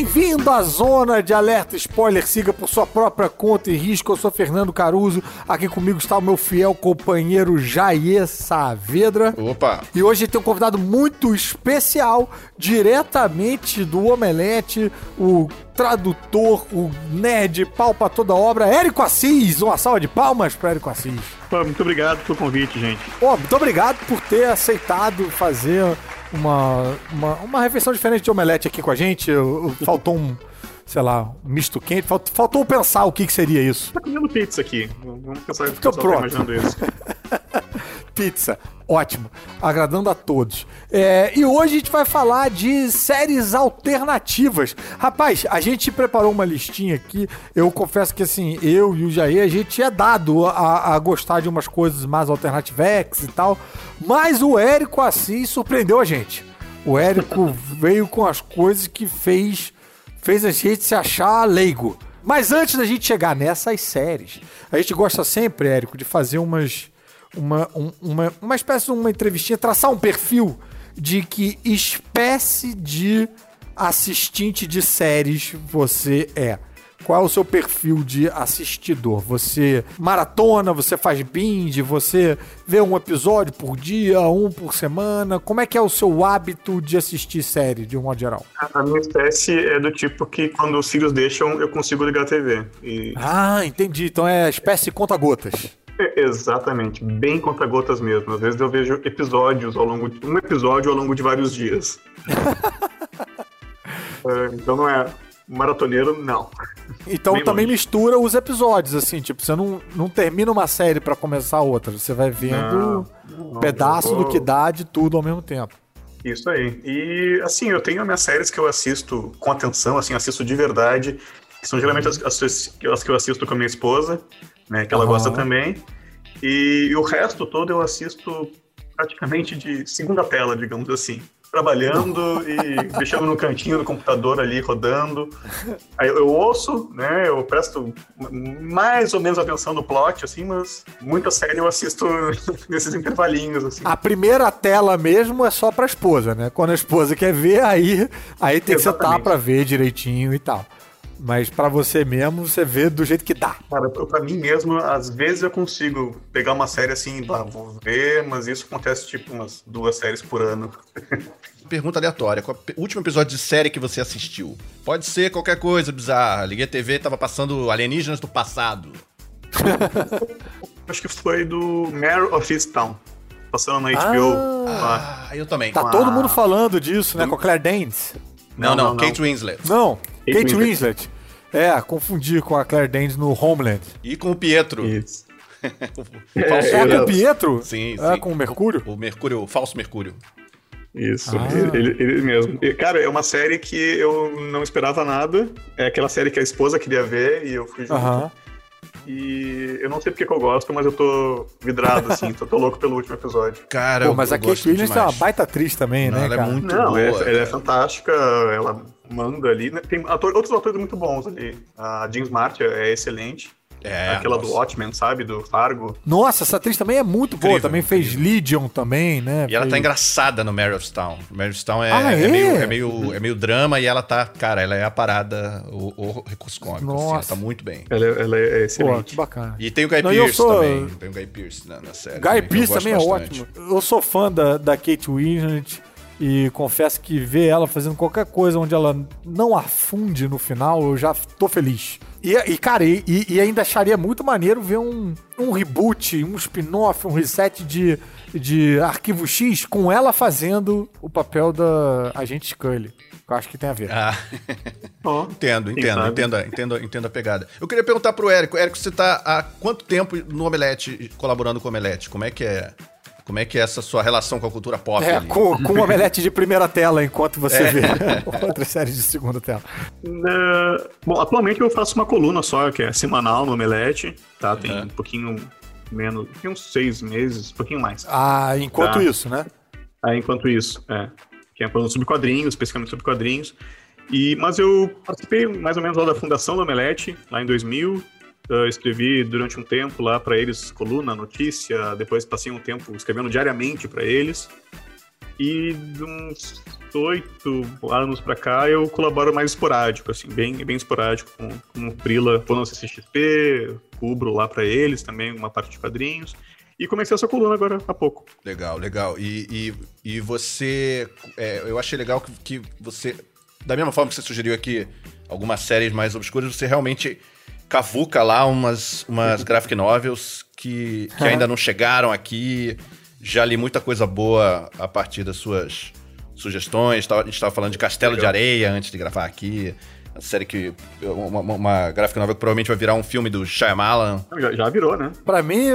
Bem-vindo à zona de alerta spoiler. Siga por sua própria conta e risco. Eu sou Fernando Caruso. Aqui comigo está o meu fiel companheiro Jair Saavedra. Opa! E hoje tem um convidado muito especial, diretamente do Omelete, o tradutor, o nerd, pau pra toda obra, Érico Assis. Uma salva de palmas para Érico Assis. Pô, muito obrigado pelo convite, gente. Ó, muito obrigado por ter aceitado fazer uma, uma, uma refeição diferente de omelete aqui com a gente. Eu- eu- Faltou um, sei lá, um misto quente. Falt- Faltou pensar o que, que seria isso. Tá comendo pizza aqui. Vamos pensar que o Então pessoal tá imaginando isso. Pizza. Ótimo. Agradando a todos. É, e hoje a gente vai falar de séries alternativas. Rapaz, a gente preparou uma listinha aqui. Eu confesso que assim, eu e o Jair, a gente é dado a, a gostar de umas coisas mais alternativex e tal. Mas o Érico Assis surpreendeu a gente. O Érico veio com as coisas que fez, fez a gente se achar leigo. Mas antes da gente chegar nessas séries, a gente gosta sempre, Érico, de fazer umas uma, um- uma, uma espécie de uma entrevistinha, traçar um perfil de que espécie de assistente de séries você é. Qual é o seu perfil de assistidor? Você maratona, você faz binge, você vê um episódio por dia, um por semana? Como é que é o seu hábito de assistir série, de um modo geral? A minha espécie é do tipo que quando os filhos deixam, eu consigo ligar a TV. E Ah, entendi. Então é espécie conta-gotas. exatamente, bem conta-gotas mesmo. Às vezes eu vejo episódios ao longo de um episódio ao longo de vários dias. É, então não é maratoneiro, não. Então Bem também longe. mistura os episódios, assim, tipo, você não, não termina uma série pra começar outra, você vai vendo Não, um pedaço vou- do que dá de tudo ao mesmo tempo. Isso aí. E assim, eu tenho minhas séries que eu assisto com atenção, assim, assisto de verdade, que são geralmente as, as, as que eu assisto com a minha esposa, né, que ela Aham. gosta também. E, o resto todo eu assisto praticamente de segunda tela, digamos assim. Trabalhando e deixando no cantinho do computador ali, rodando. Aí eu ouço, né? Eu presto mais ou menos atenção no plot, assim, mas muita série eu assisto nesses intervalinhos, assim. A primeira tela mesmo é só pra esposa, né? Quando a esposa quer ver, aí, aí tem que sentar Exatamente. pra ver direitinho e tal. Mas pra você mesmo, você vê do jeito que dá. Cara, eu- pra mim mesmo, às vezes eu consigo pegar uma série assim, ah, vou ver, mas isso acontece tipo umas duas séries por ano. Pergunta aleatória. Qual é o último episódio de série que você assistiu? Pode ser qualquer coisa bizarra. Liguei a TV, tava passando Alienígenas do passado. Acho que foi do Mare of Easttown, passando na HBO. lá. Ah, eu também. Tá Ah. todo mundo falando disso, né? Com a Claire Danes. Não, não, não, não. Kate Winslet. Não, Kate Kate Winslet. Winslet. É, confundi com a Claire Danes no Homeland. E com o Pietro. Isso. O falso É com o Pietro? Sim, É sim. com o Mercúrio? O Mercúrio, o falso Mercúrio. Isso, Ah. ele, ele mesmo. E, cara, é uma série que eu não esperava nada. É aquela série que a esposa queria ver e eu fui junto. Aham. E eu não sei porque que eu gosto, mas eu tô vidrado, assim, tô, tô louco pelo último episódio. Cara, Pô, eu, mas eu a Kate Winslet é uma baita atriz também, Não, né, ela cara? é muito Não, boa. é, ela é fantástica, ela manda ali. né? Tem ator- outros atores muito bons ali. A Jean Smart é excelente. É, Aquela nossa. do Watchmen, sabe? Do Fargo. Nossa, essa atriz também é muito boa. Incrível, Também fez Legion também, né? E ela tá engraçada no Mare of Town. Mare of Town é, Ah, é é? meio, é, meio, é meio drama e ela tá, cara, ela é a parada, o, o recurso cômico. Assim, ela Nossa. tá muito bem. Ela, é- ela é Pô, excelente. que bacana. E tem o Guy Não, e Pearce sou- também. Tem o Guy Pearce na, na série. Guy gosto também é bastante. ótimo. Eu sou fã da, da Kate Winslet e confesso que ver ela fazendo qualquer coisa onde ela não afunde no final, eu já tô feliz. E, e, cara, e, e ainda acharia muito maneiro ver um, um reboot, um spin-off, um reset de, de Arquivo X com ela fazendo o papel da Agente Scully. Que eu acho que tem a ver. Ah, entendo, entendo, entendo, entendo, entendo a pegada. Eu queria perguntar pro Érico. Érico, você tá há quanto tempo no Omelete, colaborando com o Omelete? Como é que é? Como é que é essa sua relação com a cultura pop É, ali? com, com um omelete de primeira tela, enquanto você vê outras séries de segunda tela. né, bom, atualmente eu faço uma coluna só, que é semanal no Omelete, tá? Tem Uhum. um pouquinho menos, tem uns seis meses, um pouquinho mais. Ah, enquanto Tá. isso, né? Aí, enquanto isso, é. Que é uma coluna sobre quadrinhos, especificamente sobre quadrinhos. E, mas eu participei mais ou menos lá da fundação do Omelete, lá em 2000. Eu escrevi durante um tempo lá para eles coluna, notícia. Depois passei um tempo escrevendo diariamente para eles. E de uns oito anos pra cá eu colaboro mais esporádico, assim, bem, bem esporádico com, com o Frila, quando CCXP, cubro lá pra eles também uma parte de quadrinhos. E comecei essa coluna agora há pouco. Legal, legal. E, e, e você. é, eu achei legal que, que você. Da mesma forma que você sugeriu aqui algumas séries mais obscuras, você realmente cavuca lá umas, umas graphic novels que, que ainda não chegaram aqui. Já li muita coisa boa a partir das suas sugestões. A gente estava falando de Castelo de Legal. Areia antes de gravar aqui. A série que. Uma, uma, graphic novel que provavelmente vai virar um filme do Shyamalan. Já, já virou, né? Pra mim,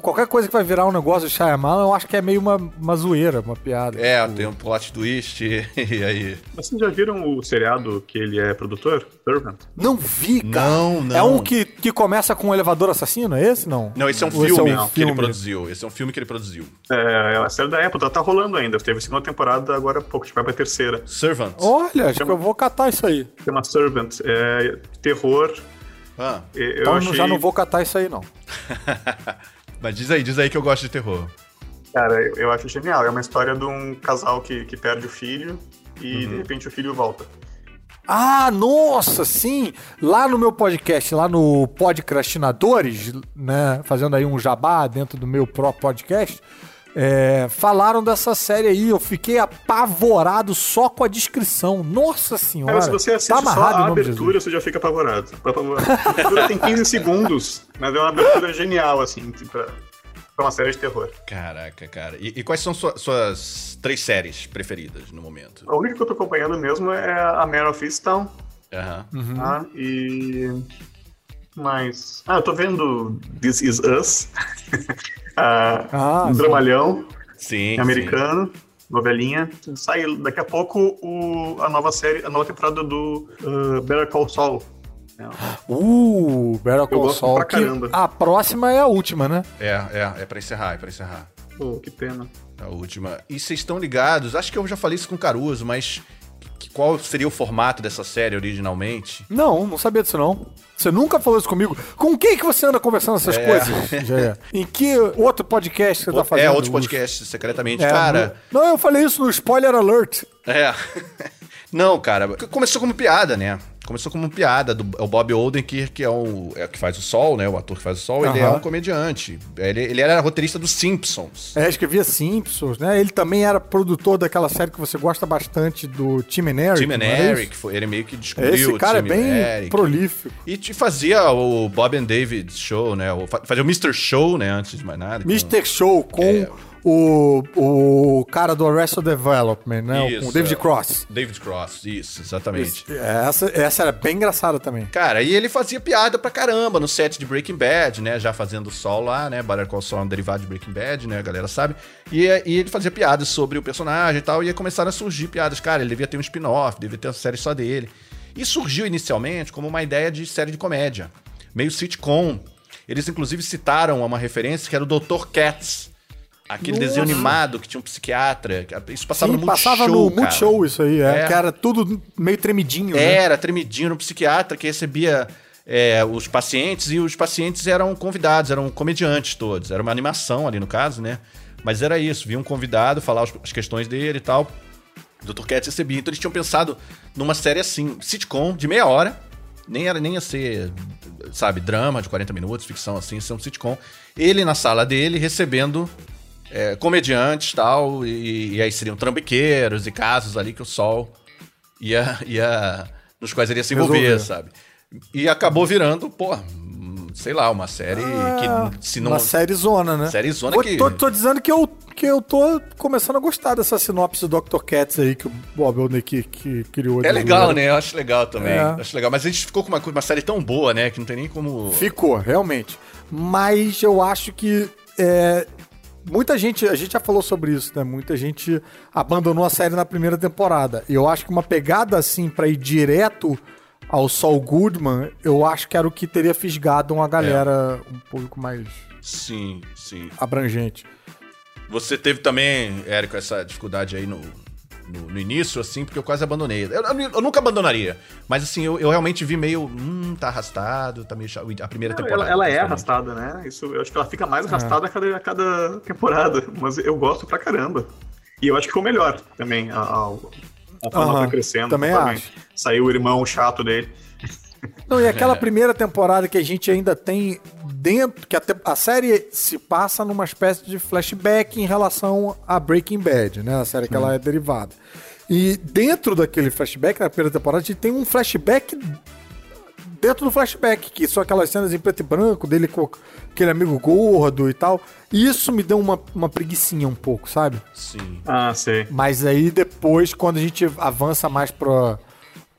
qualquer coisa que vai virar um negócio de Shyamalan, eu acho que é meio uma, uma zoeira, uma piada. É, Tipo, tem um plot twist e aí. Mas vocês já viram o seriado que ele é produtor? Servant? Não vi, cara. Não, não. É um que, que começa com um elevador assassino, é esse? Não. Não, esse é um filme é um que ele filme? produziu. Esse é um filme que ele produziu. É, a série da Apple tá, tá rolando ainda. Teve a segunda temporada agora há pouco, a gente vai pra terceira. Servant. Olha, acho que eu vou catar isso aí. Chama Servant. É terror. Ah, É, Eu Então achei... já não vou catar isso aí, não. mas diz aí, diz aí que eu gosto de terror. Cara, eu- eu acho genial. É uma história de um casal que, que perde o filho e de repente o filho volta. Ah, nossa, sim! Lá no meu podcast, lá no Podcrastinadores, né? Fazendo aí um jabá dentro do meu próprio podcast, é, falaram dessa série aí. Eu fiquei apavorado só com a descrição. Nossa senhora! Cara, se você assiste tá só amarrado a abertura, você já fica apavorado. apavorado. A abertura tem 15 segundos, mas é uma abertura genial, assim, pra, pra uma série de terror. Caraca, cara. E, e quais são sua- suas três séries preferidas no momento? A única que eu tô acompanhando mesmo é a Mare of Easttown, Aham. Uhum. tá? E... Mas... Ah, eu tô vendo This Is Us. ah, Ah, um sim. dramalhão Sim. americano, novelinha. Sai daqui a pouco o, a nova série, a nova temporada do uh, Better Call Saul. É, Uh, Better Call Saul. pra que caramba. a próxima é a última, né? É, é, é pra encerrar, é pra encerrar. Pô, que pena. A última. E vocês estão ligados? Acho que eu já falei isso com o Caruso, mas que- qual seria o formato dessa série originalmente? Não, não sabia disso não. Você nunca falou isso comigo. Com quem que você anda conversando essas É. coisas, Jair? Em que outro podcast você tá fazendo? é, outros uso? podcasts, secretamente. É, cara, Não, eu falei isso no Spoiler Alert. É. Não, cara, começou como piada, né? Começou como piada do é o Bob Odenkirk, que é o é que faz o Sol, né? O ator que faz o Sol, ele é um comediante. Ele, ele era roteirista dos Simpsons. É, escrevia Simpsons, né? Ele também era produtor daquela série que você gosta bastante do Tim and Eric. Tim and é? Eric, foi, ele meio que descobriu Esse cara é bem prolífico. E te fazia o Bob and David Show, né? Fazia o Mr. Show, né? Antes de mais nada. com- Mr. Show com É. o, o cara do Arrested Development, né? Isso, com o David é. Cross. David Cross, isso, exatamente. Essa, essa era bem engraçada também. Cara, e ele fazia piada pra caramba no set de Breaking Bad, né? Já fazendo o Sol lá, né? Better Call Saul é um derivado de Breaking Bad, né? A galera sabe. E, e ele fazia piadas sobre o personagem e tal. E aí começaram a surgir piadas. Cara, ele devia ter um spin-off, devia ter uma série só dele. E surgiu inicialmente como uma ideia de série de comédia. Meio sitcom. Eles, inclusive, citaram uma referência que era o Dr. Katz. Aquele Nossa. desenho animado que tinha um psiquiatra. Isso passava Sim, no passava Multishow, no cara. Multishow isso aí, é, É. que era tudo meio tremidinho, né? Era tremidinho no psiquiatra que recebia é, os pacientes e os pacientes eram convidados, eram comediantes todos. Era uma animação ali no caso, né? Mas era isso, vinha um convidado falar as questões dele e tal. O Dr. Katz recebia. Então eles tinham pensado numa série assim, sitcom, de meia hora. Nem era nem ia ser, sabe, drama de 40 minutos, ficção assim, ia ser um sitcom. Ele na sala dele recebendo é, comediantes tal, e, e aí seriam trambiqueiros e casos ali que o Sol ia, ia nos quais ele ia se envolver, Resolver. sabe? E acabou virando, pô, sei lá, uma série que se não Uma série zona, né? Série zona que- Tô, tô dizendo que eu, que eu tô começando a gostar dessa sinopse do Dr. Katz aí que o Bob Odenkirk que criou. É legal, zoeira. né? Eu acho legal também. É. Acho legal. Mas a gente ficou com uma, uma série tão boa, né? Que não tem nem como. Ficou, realmente. Mas eu acho que é, muita gente, a gente já falou sobre isso, né? Muita gente abandonou a série na primeira temporada. E eu acho que uma pegada assim pra ir direto ao Saul Goodman, eu acho que era o que teria fisgado uma galera um pouco mais Sim, sim. abrangente. Você teve também, Érico, essa dificuldade aí no, no, no início, assim, porque eu quase abandonei. Eu, eu- eu nunca abandonaria. Mas assim, eu, eu realmente vi meio. Hum, tá arrastado, tá meio. chato. A primeira temporada. Ela, ela é arrastada, né? Isso, eu acho que ela fica mais arrastada a, cada, a cada temporada, mas eu gosto pra caramba. E eu acho que ficou melhor também. A, a, a fama Aham, foi crescendo. também acho. Saiu o irmão chato dele. Não, e aquela primeira temporada que a gente ainda tem dentro, que a, te- a série se passa numa espécie de flashback em relação a Breaking Bad, né? A série que ela é derivada. E dentro daquele flashback, na primeira temporada, a gente tem um flashback dentro do flashback, que são aquelas cenas em preto e branco, dele com aquele amigo gordo e tal. E isso me deu uma, uma preguiçinha um pouco, sabe? Sim. Ah, sei. Mas aí depois, quando a gente avança mais pra,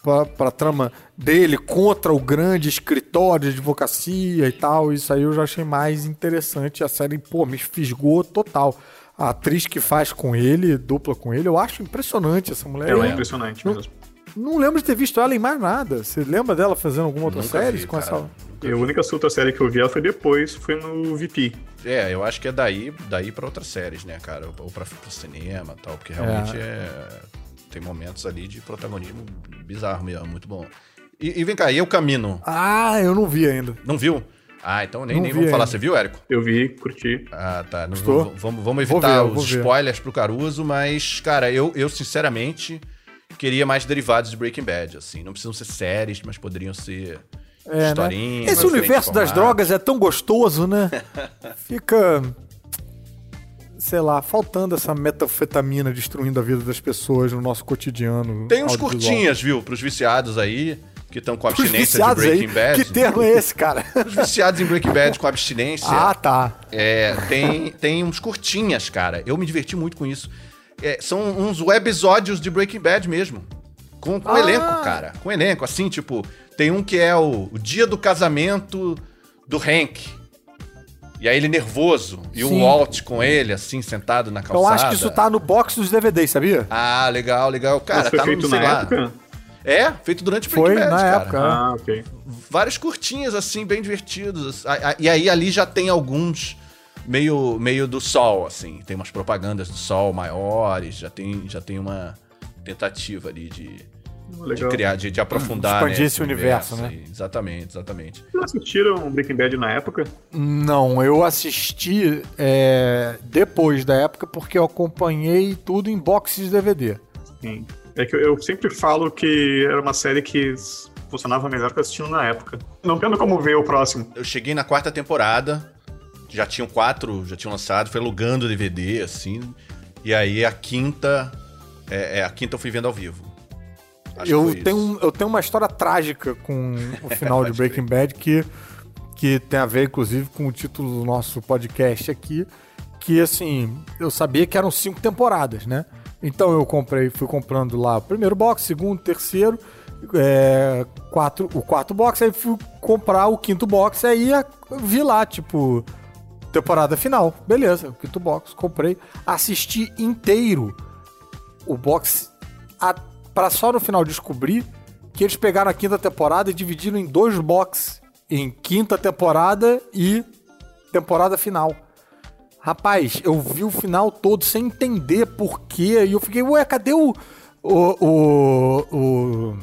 pra, pra trama dele contra o grande escritório de advocacia e tal, isso aí eu já achei mais interessante. A série, pô, me fisgou total. A atriz que faz com ele, dupla com ele, eu acho impressionante essa mulher. Ela é impressionante não- mesmo. não lembro de ter visto ela em mais nada. Você lembra dela fazendo alguma outra Nunca série vi, com cara. essa. E a única outra série que eu vi ela foi depois, foi no VP. É, eu acho que é daí, daí pra outras séries, né, cara? Ou pra, pro cinema e tal, porque realmente é. Tem momentos ali de protagonismo bizarro mesmo, muito bom. E, e vem cá, e o Camino? Ah, eu não vi ainda. Não viu? Ah, então nem, Não nem vamos falar. ainda. Você viu, Érico? Eu vi, curti. Ah, tá. Não, Gostou? vamos, vamos, evitar ver, os ver. spoilers pro Caruso, mas, cara, eu, eu sinceramente queria mais derivados de Breaking Bad, assim. Não precisam ser séries, mas poderiam ser É, né? historinhas. Esse diferentes universo das drogas é tão gostoso, né? Fica. Sei lá, faltando essa metafetamina destruindo a vida das pessoas no nosso cotidiano. Tem uns curtinhas, viu? Pros viciados aí, que estão com abstinência de Breaking aí. Bad. Que termo é esse, cara? Os viciados em Breaking Bad com abstinência. ah, tá. É, tem, tem uns curtinhas, cara. Eu me diverti muito com isso. É, são uns webisódios de Breaking Bad mesmo. Com, com Ah. elenco, cara. Com elenco, assim, tipo, tem um que é o, o dia do casamento do Hank. E aí ele nervoso. E Sim. o Walt com ele, assim, sentado na calçada. Eu acho que isso tá no box dos DVDs, sabia? Ah, legal, legal. Cara, Mas foi tá no, feito sei na lá. época? É, feito durante Breaking Foi Bad, na cara. época. Ah, ok. várias curtinhas, assim, bem divertidos. A- a- E aí ali já tem alguns meio, meio do sol, assim. Tem umas propagandas do sol maiores, já tem, já tem uma tentativa ali de, de Legal. criar, de, de aprofundar. Expandir né, esse universo, né? aí. Exatamente, exatamente. Vocês assistiram Breaking Bad na época? Não, eu assisti é, depois da época porque eu acompanhei tudo em boxes de DVD. Sim. É que eu, eu sempre falo que era uma série que funcionava melhor que assistindo na época. Não tendo como ver o próximo. Eu cheguei na quarta temporada, já tinham quatro, já tinham lançado, fui alugando DVD, assim. E aí a quinta, é, é, a quinta eu fui vendo ao vivo. Acho Eu tenho, um- eu tenho uma história trágica com o final de Breaking Bad que, que tem a ver, inclusive, com o título do nosso podcast aqui. Que, assim, eu sabia que eram cinco temporadas, né? Então eu comprei, fui comprando lá o primeiro box, segundo, terceiro, é, quatro, o quarto box, aí fui comprar o quinto box, aí vi lá, tipo, temporada final. Beleza, o quinto box, comprei. Assisti inteiro o box a, pra só no final descobrir que eles pegaram a quinta temporada e dividiram em dois boxes. Em quinta temporada e temporada final. Rapaz, eu vi o final todo sem entender por quê. E eu fiquei, ué, cadê o. O. O. O,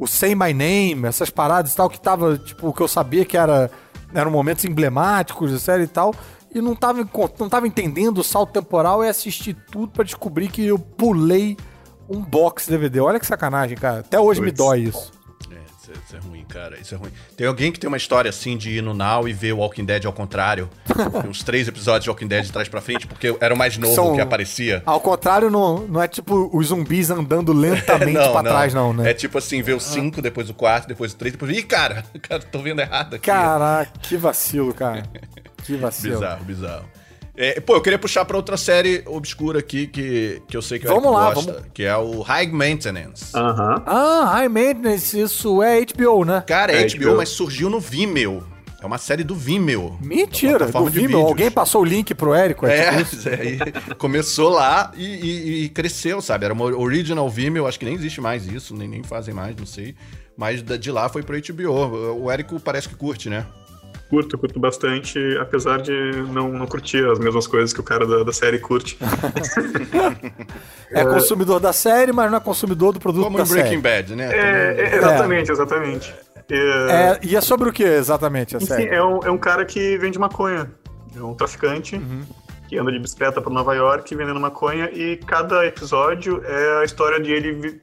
o Say My Name, essas paradas e tal, que tava, tipo, que eu sabia que era, eram momentos emblemáticos da série e tal. E não tava, não tava entendendo o salto temporal e assisti tudo pra descobrir que eu pulei um box DVD. Olha que sacanagem, cara. Até hoje me Puts. dói isso. É, isso é, isso é ruim, cara. Isso é ruim. Tem alguém que tem uma história assim de ir no Now e ver o Walking Dead ao contrário? Tem uns três episódios de Walking Dead de trás pra frente, porque era o mais novo São- que aparecia. Ao contrário, não, não é tipo os zumbis andando lentamente pra trás, não, né? É tipo assim, ver o 5, depois o 4, depois o 3, depois. Ih, cara, cara, tô vendo errado aqui. Caraca, que vacilo, cara. Que vacilo. Bizarro, bizarro. É, pô, eu queria puxar pra outra série obscura aqui que, que eu sei que o Vamos Eric lá, gosta, vamos. que é o High Maintenance. Aham. Ah, High Maintenance, isso é HBO, né? Cara, é É HBO, HBO. mas surgiu no Vimeo. É uma série do Vimeo. Mentira, do Vimeo. Alguém passou o link pro Érico? É, É, tipo isso? aí começou lá e, e- e cresceu, sabe? Era uma original Vimeo, acho que nem existe mais isso, nem, nem fazem mais, não sei. Mas de lá foi pro HBO. O Érico parece que curte, né? Curto, curto bastante, apesar de não, não curtir as mesmas coisas que o cara da, da série curte. É consumidor da série, mas não é consumidor do produto Como da em Breaking série. Bad, né? É, é, exatamente, exatamente. É, É, e é sobre o que exatamente a enfim, série? é um, é um cara que vende maconha. É um traficante. que anda de bicicleta para Nova York vendendo maconha e cada episódio é a história de ele. vi-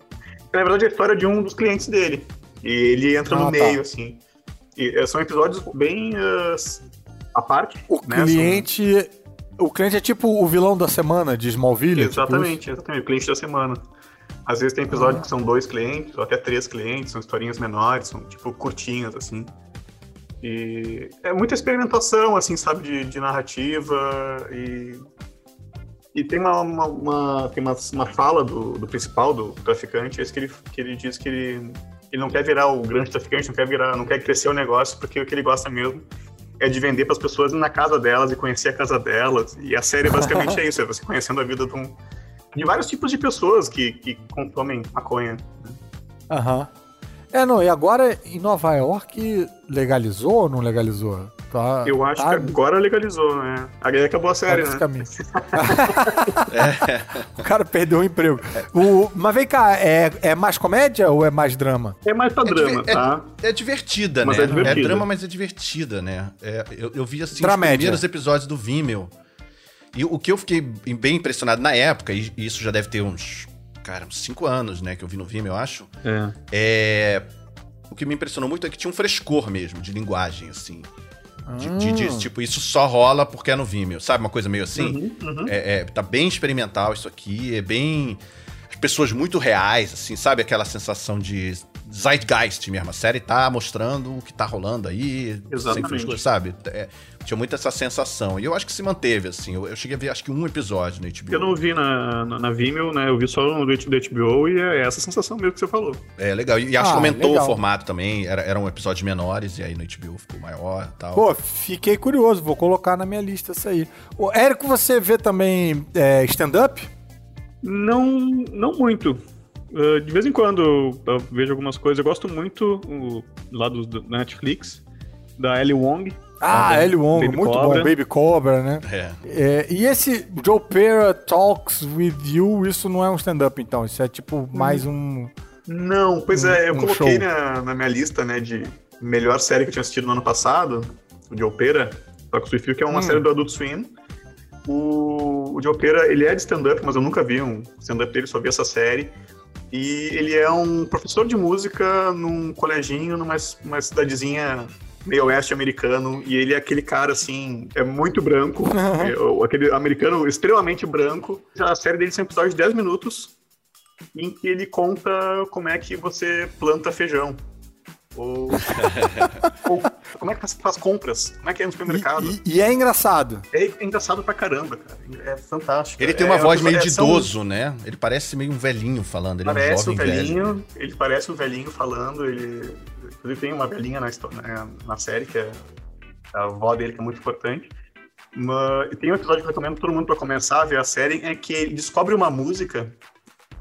Na verdade, é a história de um dos clientes dele. E ele entra Ah, no tá. meio, assim. E eh, são episódios bem ah, à parte. O né? São- cliente. O cliente é tipo o vilão da semana de Smallville? tipo Exatamente, exatamente. O cliente da semana. Às vezes tem episódios que são dois clientes, ou até três clientes, são historinhas menores, são tipo curtinhas, assim. E é muita experimentação, assim, sabe, de, de narrativa e. E tem uma, uma, uma- tem uma, uma fala do, do principal, do traficante, esse que ele, que ele diz que ele, ele não quer virar o grande traficante, não quer virar, não quer crescer o negócio, porque o que ele gosta mesmo é de vender para as pessoas na casa delas e conhecer a casa delas. E a série basicamente é isso, é você conhecendo a vida de, um, de vários tipos de pessoas que, que consomem maconha. Aham. É, não, e agora em Nova York legalizou ou não legalizou? Tá, Eu acho tá que agora legalizou, né? Aí acabou a tá série, nesse né? caminho. O cara perdeu o emprego. O, mas vem cá, é, é mais comédia ou é mais drama? É mais pra É drama, diver- é- tá? É divertida, Mas né? é divertida. drama, mas é divertida, né? É, eu, eu vi assim Dramédia. os primeiros episódios do Vimeo. E o que eu fiquei bem impressionado na época, e isso já deve ter uns, cara, uns 5 anos, né, que eu vi no Vimeo, eu acho. É. É. O que me impressionou muito é que tinha um frescor mesmo de linguagem, assim. De, de- de- Ah. tipo, isso só rola porque é no Vimeo, sabe? Uma coisa meio assim. Uhum, uhum. É, é, tá bem experimental isso aqui, é bem. As pessoas muito reais, assim, sabe? Aquela sensação de zeitgeist mesmo. A série tá mostrando o que tá rolando aí, sem Exatamente. frescura, sabe? É, tinha muito essa sensação. E eu acho que se manteve, assim. Eu, eu cheguei a ver, acho que um episódio no HBO. Eu não vi na, na, na Vimeo, né? Eu vi só no do HBO e é essa sensação mesmo que você falou. É legal. E acho Ah, que aumentou legal. o formato também. Era, eram episódios menores, e aí no HBO ficou maior e tal. Pô, fiquei curioso, vou colocar na minha lista isso aí. O Érico, você vê também é, stand-up? Não, não muito. Uh, de vez em quando eu, vejo algumas coisas. Eu gosto muito o, lá do, do Netflix, da Ellie Wong. Ah, Ellie Wong, Baby muito Cobra. bom, Baby Cobra, né? É. É, e esse Joe Pera Talks With You, isso não é um stand-up, então. Isso é tipo mais um... Não, pois é, eu Um coloquei na, na minha lista, né, de melhor série que eu tinha assistido no ano passado, o de Opera, Talks With You, que é uma Hum. série do Adult Swim. O, o de Opera, ele é de stand-up, mas eu nunca vi um stand-up dele, só vi essa série. E ele é um professor de música num coleginho, numa uma cidadezinha meio oeste americano, e ele é aquele cara, assim, é muito branco, é, o- aquele americano extremamente branco. A série dele são episódios de 10 minutos, em que ele conta como é que você planta feijão. Ou, ou como é que você faz compras, como é que é no supermercado. E, e- e é engraçado. É engraçado pra caramba, cara. É fantástico. Ele tem É uma voz episódio- meio de são- idoso, né? Ele parece meio um velhinho falando. Ele é um Parece jovem um velho. velhinho, ele parece um velhinho falando, ele. Inclusive tem uma velhinha na, histó- na, na série, que é a avó dele, que é muito importante. Mas, e tem um episódio que eu recomendo todo mundo pra começar a ver a série, é que ele descobre uma música,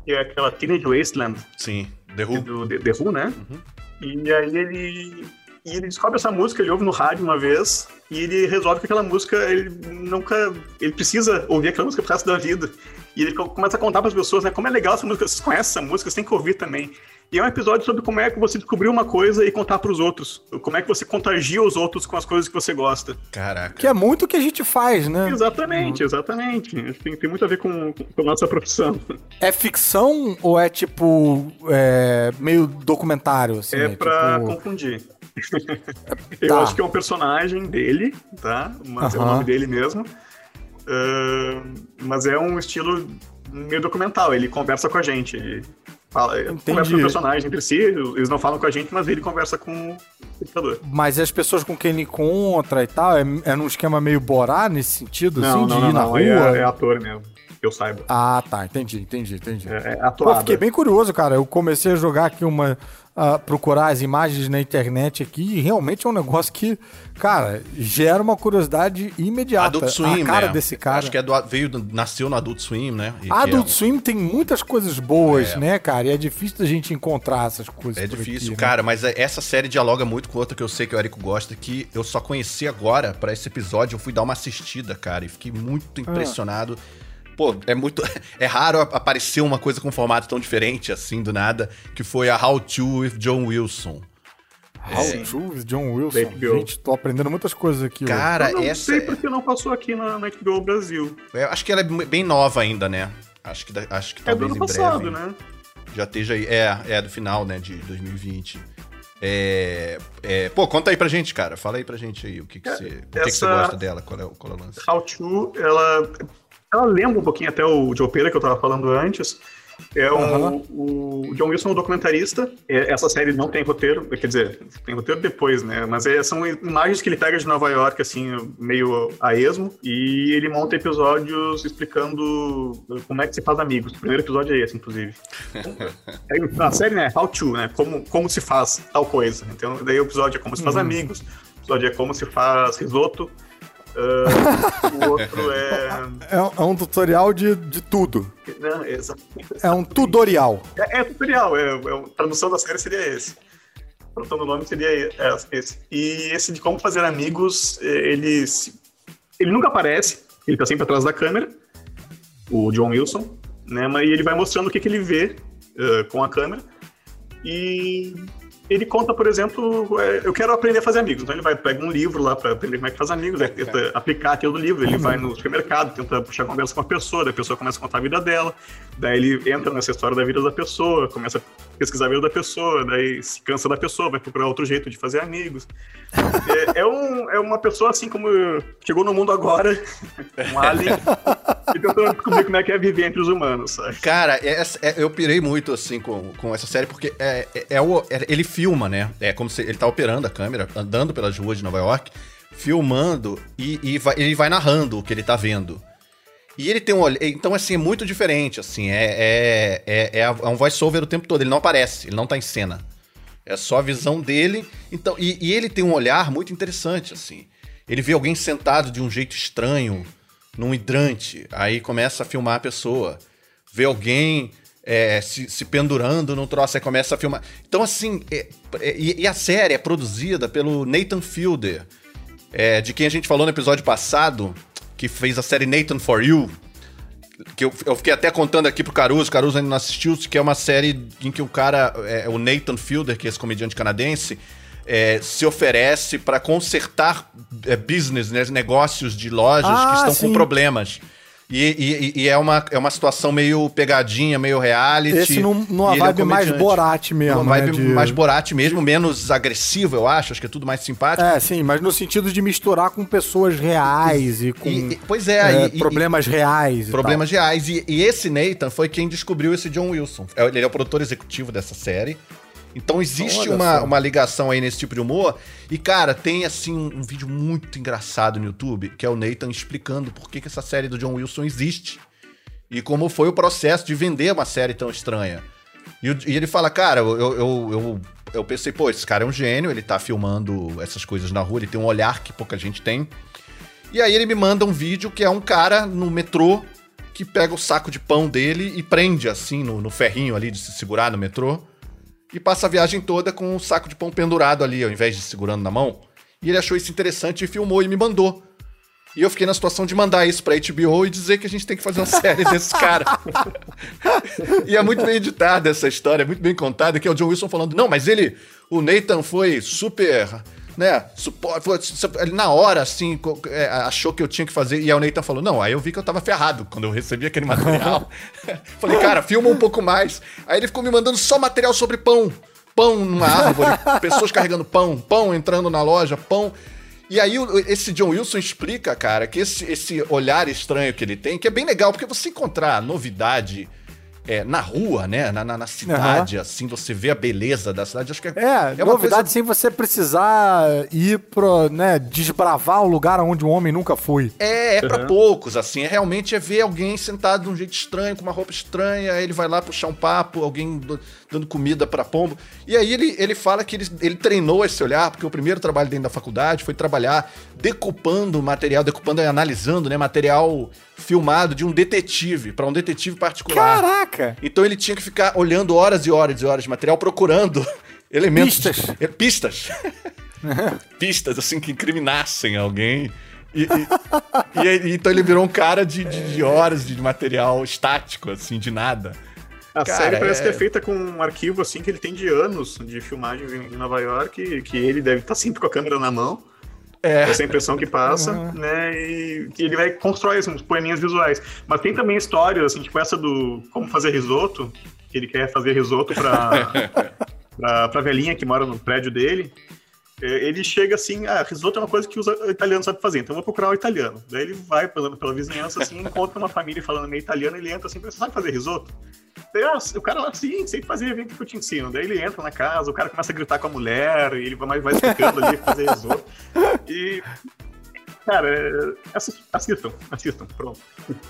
que é aquela Teenage Wasteland, Sim, The Who. do The, The Who, né? Uhum. E aí ele. E ele descobre essa música, ele ouve no rádio uma vez, e ele resolve que aquela música, ele nunca. Ele precisa ouvir aquela música pro resto da vida. E ele co- começa a contar pras pessoas, né? Como é legal essa música, vocês conhecem essa música, vocês têm que ouvir também. E é um episódio sobre como é que você descobriu uma coisa e contar pros outros. Como é que você contagia os outros com as coisas que você gosta. Caraca. Que é muito o que a gente faz, né? Exatamente, exatamente. Tem, tem muito a ver com, com a nossa profissão. É ficção ou é tipo é, meio documentário? Assim, É pra tipo... confundir. Eu Tá. acho que é um personagem dele, tá? Mas é o nome dele mesmo. Ahn, mas é um estilo meio documental. Ele conversa com a gente. Ele fala, Entendi. conversa com o personagem entre si. Eles não falam com a gente, mas ele conversa com o espectador. Mas as pessoas com quem ele encontra e tal, é, é num esquema meio borá nesse sentido, assim, de ir na rua? aí É, é ator mesmo, que eu saiba. Ah, tá, entendi, entendi, entendi. É, é Pô, atuado. fiquei bem curioso, cara. Eu comecei a jogar aqui uma. a procurar as imagens na internet aqui e realmente é um negócio que, cara, gera uma curiosidade imediata. Adult Swim, a cara né? desse cara. Acho que é do, veio, nasceu no Adult Swim, né? E Adult é, Swim tem muitas coisas boas, É. né, cara? E é difícil da gente encontrar essas coisas. É por difícil, aqui, né? cara, mas é- essa série dialoga muito com outra que eu sei que o Érico gosta, que eu só conheci agora pra esse episódio, eu fui dar uma assistida, cara, e fiquei muito impressionado. Pô, é muito. É raro aparecer uma coisa com um formato tão diferente assim do nada, que foi a How To with John Wilson. How Sim. to John Wilson. Gente, tô aprendendo muitas coisas aqui. hoje. Cara, eu não essa. sei porque não passou aqui na, na HBO Brasil. é- acho que ela é bem nova ainda, né? Acho que, acho que É do talvez ano em passado, breve né? já esteja aí. É, é do final, né? De 2020. É, é, pô, conta aí pra gente, cara. Fala aí pra gente aí o que, que, você, o que, que você essa- gosta dela, qual é, o- qual é o lance. How to, ela, ela lembra um pouquinho até o Joe Pera que eu tava falando antes. É um, Aham. o John Wilson é um documentarista. É, Essa série não tem roteiro, quer dizer, tem roteiro depois, né? Mas é- são imagens que ele pega de Nova York, assim, meio a esmo, e ele monta episódios explicando como é que se faz amigos. O primeiro episódio é esse, inclusive. É, A série, né? How to, né? Como, como se faz tal coisa. Então, daí o episódio é como se faz amigos. O episódio é como se faz risoto. Ah, o outro é. É, um- é um tutorial de, de tudo. Não, é exa- É um tutorial. é, é tutorial, é, é- a tradução da série seria esse. Tradução do nome seria é, esse. E esse de como fazer amigos, é, ele, ele nunca aparece, ele tá sempre atrás da câmera, o John Wilson, né? Mas ele vai mostrando o que, que ele vê eh, com a câmera. E ele conta, por exemplo, é, eu quero aprender a fazer amigos. Então ele vai pega um livro lá para aprender como é que faz amigos, aí tenta aplicar aquilo do livro. Ele vai no supermercado, tenta puxar conversa com a pessoa, daí a pessoa começa a contar a vida dela, daí ele entra nessa história da vida da pessoa, começa a pesquisar a vida da pessoa, daí se cansa da pessoa, vai procurar outro jeito de fazer amigos. É, é, um, é uma pessoa assim como chegou no mundo agora, um alien, e tentando descobrir como é que é viver entre os humanos, sabe? Cara, essa- é- eu pirei muito, assim, com, com essa série, porque é, é- é o- é- ele filma, né? É como se ele tá operando a câmera, andando pelas ruas de Nova York, filmando e, e vai- ele vai narrando o que ele tá vendo. E ele tem um olhar. Então, assim, é muito diferente, assim. É, é, é, é é um voice-over o tempo todo. Ele não aparece, ele não tá em cena. É só a visão dele. Então, e, e ele tem um olhar muito interessante, assim. Ele vê alguém sentado de um jeito estranho, num hidrante, aí começa a filmar a pessoa. Vê alguém é, se, se pendurando num troço, aí começa a filmar. Então, assim, é- é- e, a série é produzida pelo Nathan Fielder, é, de quem a gente falou no episódio passado, que fez a série Nathan For You, que eu, eu fiquei até contando aqui pro Caruso, o Caruso ainda não assistiu, que é uma série em que o cara, é, o Nathan Fielder, que é esse comediante canadense, é, se oferece para consertar é, business, né, negócios de lojas Ah, que estão sim. com problemas. E, e- e é, uma, é uma situação meio pegadinha, meio reality. Esse num- numa é um vibe mais comediante. Borat mesmo, Uma né, vibe de- mais Borat mesmo, menos agressivo, eu acho. Acho que é tudo mais simpático. É, sim, mas no sentido de misturar com pessoas reais e com E- pois é, é, problemas reais. Problemas reais. E, e esse Nathan foi quem descobriu esse John Wilson. É, Ele é o produtor executivo dessa série. Então existe Olha uma, só. uma ligação aí nesse tipo de humor. E, cara, tem assim um, um vídeo muito engraçado no YouTube, que é o Nathan explicando por que, que essa série do John Wilson existe. E como foi o processo de vender uma série tão estranha. E, e ele fala, cara, eu, eu, eu, eu pensei, pô, esse cara é um gênio, ele tá filmando essas coisas na rua, ele tem um olhar que pouca gente tem. E aí ele me manda um vídeo que é um cara no metrô que pega o saco de pão dele e prende assim no, no ferrinho ali de se segurar no metrô e passa a viagem toda com o saco de pão pendurado ali, ao invés de segurando na mão. E ele achou isso interessante e filmou e me mandou. E eu fiquei na situação de mandar isso pra HBO e dizer que a gente tem que fazer uma série desse cara. e é muito bem editada essa história, é muito bem contada, que é o John Wilson falando, não, mas ele, o Nathan foi super, né, supo- foi- su- ele na hora, assim, é, achou que eu tinha que fazer, e aí o Nathan falou, não, aí eu vi que eu tava ferrado quando eu recebi aquele material. Falei, cara, filma um pouco mais. Aí ele ficou me mandando só material sobre pão. Pão numa árvore, pessoas carregando pão, pão entrando na loja, pão. E aí esse John Wilson explica, cara, que esse, esse olhar estranho que ele tem, que é bem legal, porque você encontrar novidade é, na rua, né? Na, na, na cidade, assim, você vê a beleza da cidade. Acho que é, É, uma novidade coisa sem você precisar ir pro, né, desbravar o lugar onde o homem nunca foi. É, é pra Uhum. poucos, assim. É realmente é ver alguém sentado de um jeito estranho, com uma roupa estranha, aí ele vai lá puxar um papo, alguém do- dando comida pra pombo. E aí ele, ele fala que ele, ele treinou esse olhar, porque o primeiro trabalho dentro da faculdade foi trabalhar decupando material, decupando e analisando, né, material filmado de um detetive, pra um detetive particular. Caraca! Então ele tinha que ficar olhando horas e horas e horas de material, procurando elementos. Pistas. É, pistas. pistas, assim, que incriminassem alguém. E, e- e então ele virou um cara de, de- de horas de material estático, assim, de nada. A Cara, série parece é- que é feita com um arquivo assim que ele tem de anos de filmagens em em Nova York, que ele deve estar sempre com a câmera na mão. É. Essa é a impressão que passa, Uhum. né? E que ele vai constrói assim, uns poeminhas visuais. Mas tem também histórias, assim, tipo essa do como fazer risoto, que ele quer fazer risoto pra, pra, pra velhinha que mora no prédio dele. É, Ele chega assim, ah, risoto é uma coisa que os italianos sabem fazer, então eu vou procurar o italiano. Daí ele vai pela, pela vizinhança, assim, encontra uma família falando meio italiano, ele entra assim, você sabe fazer risoto? Daí, ah, o cara lá, sim, sei fazer, vem aqui que eu te ensino. Daí ele entra na casa, o cara começa a gritar com a mulher, e ele vai, vai explicando ali fazer risoto. E, cara, é, assi- assistam, assistam, pronto.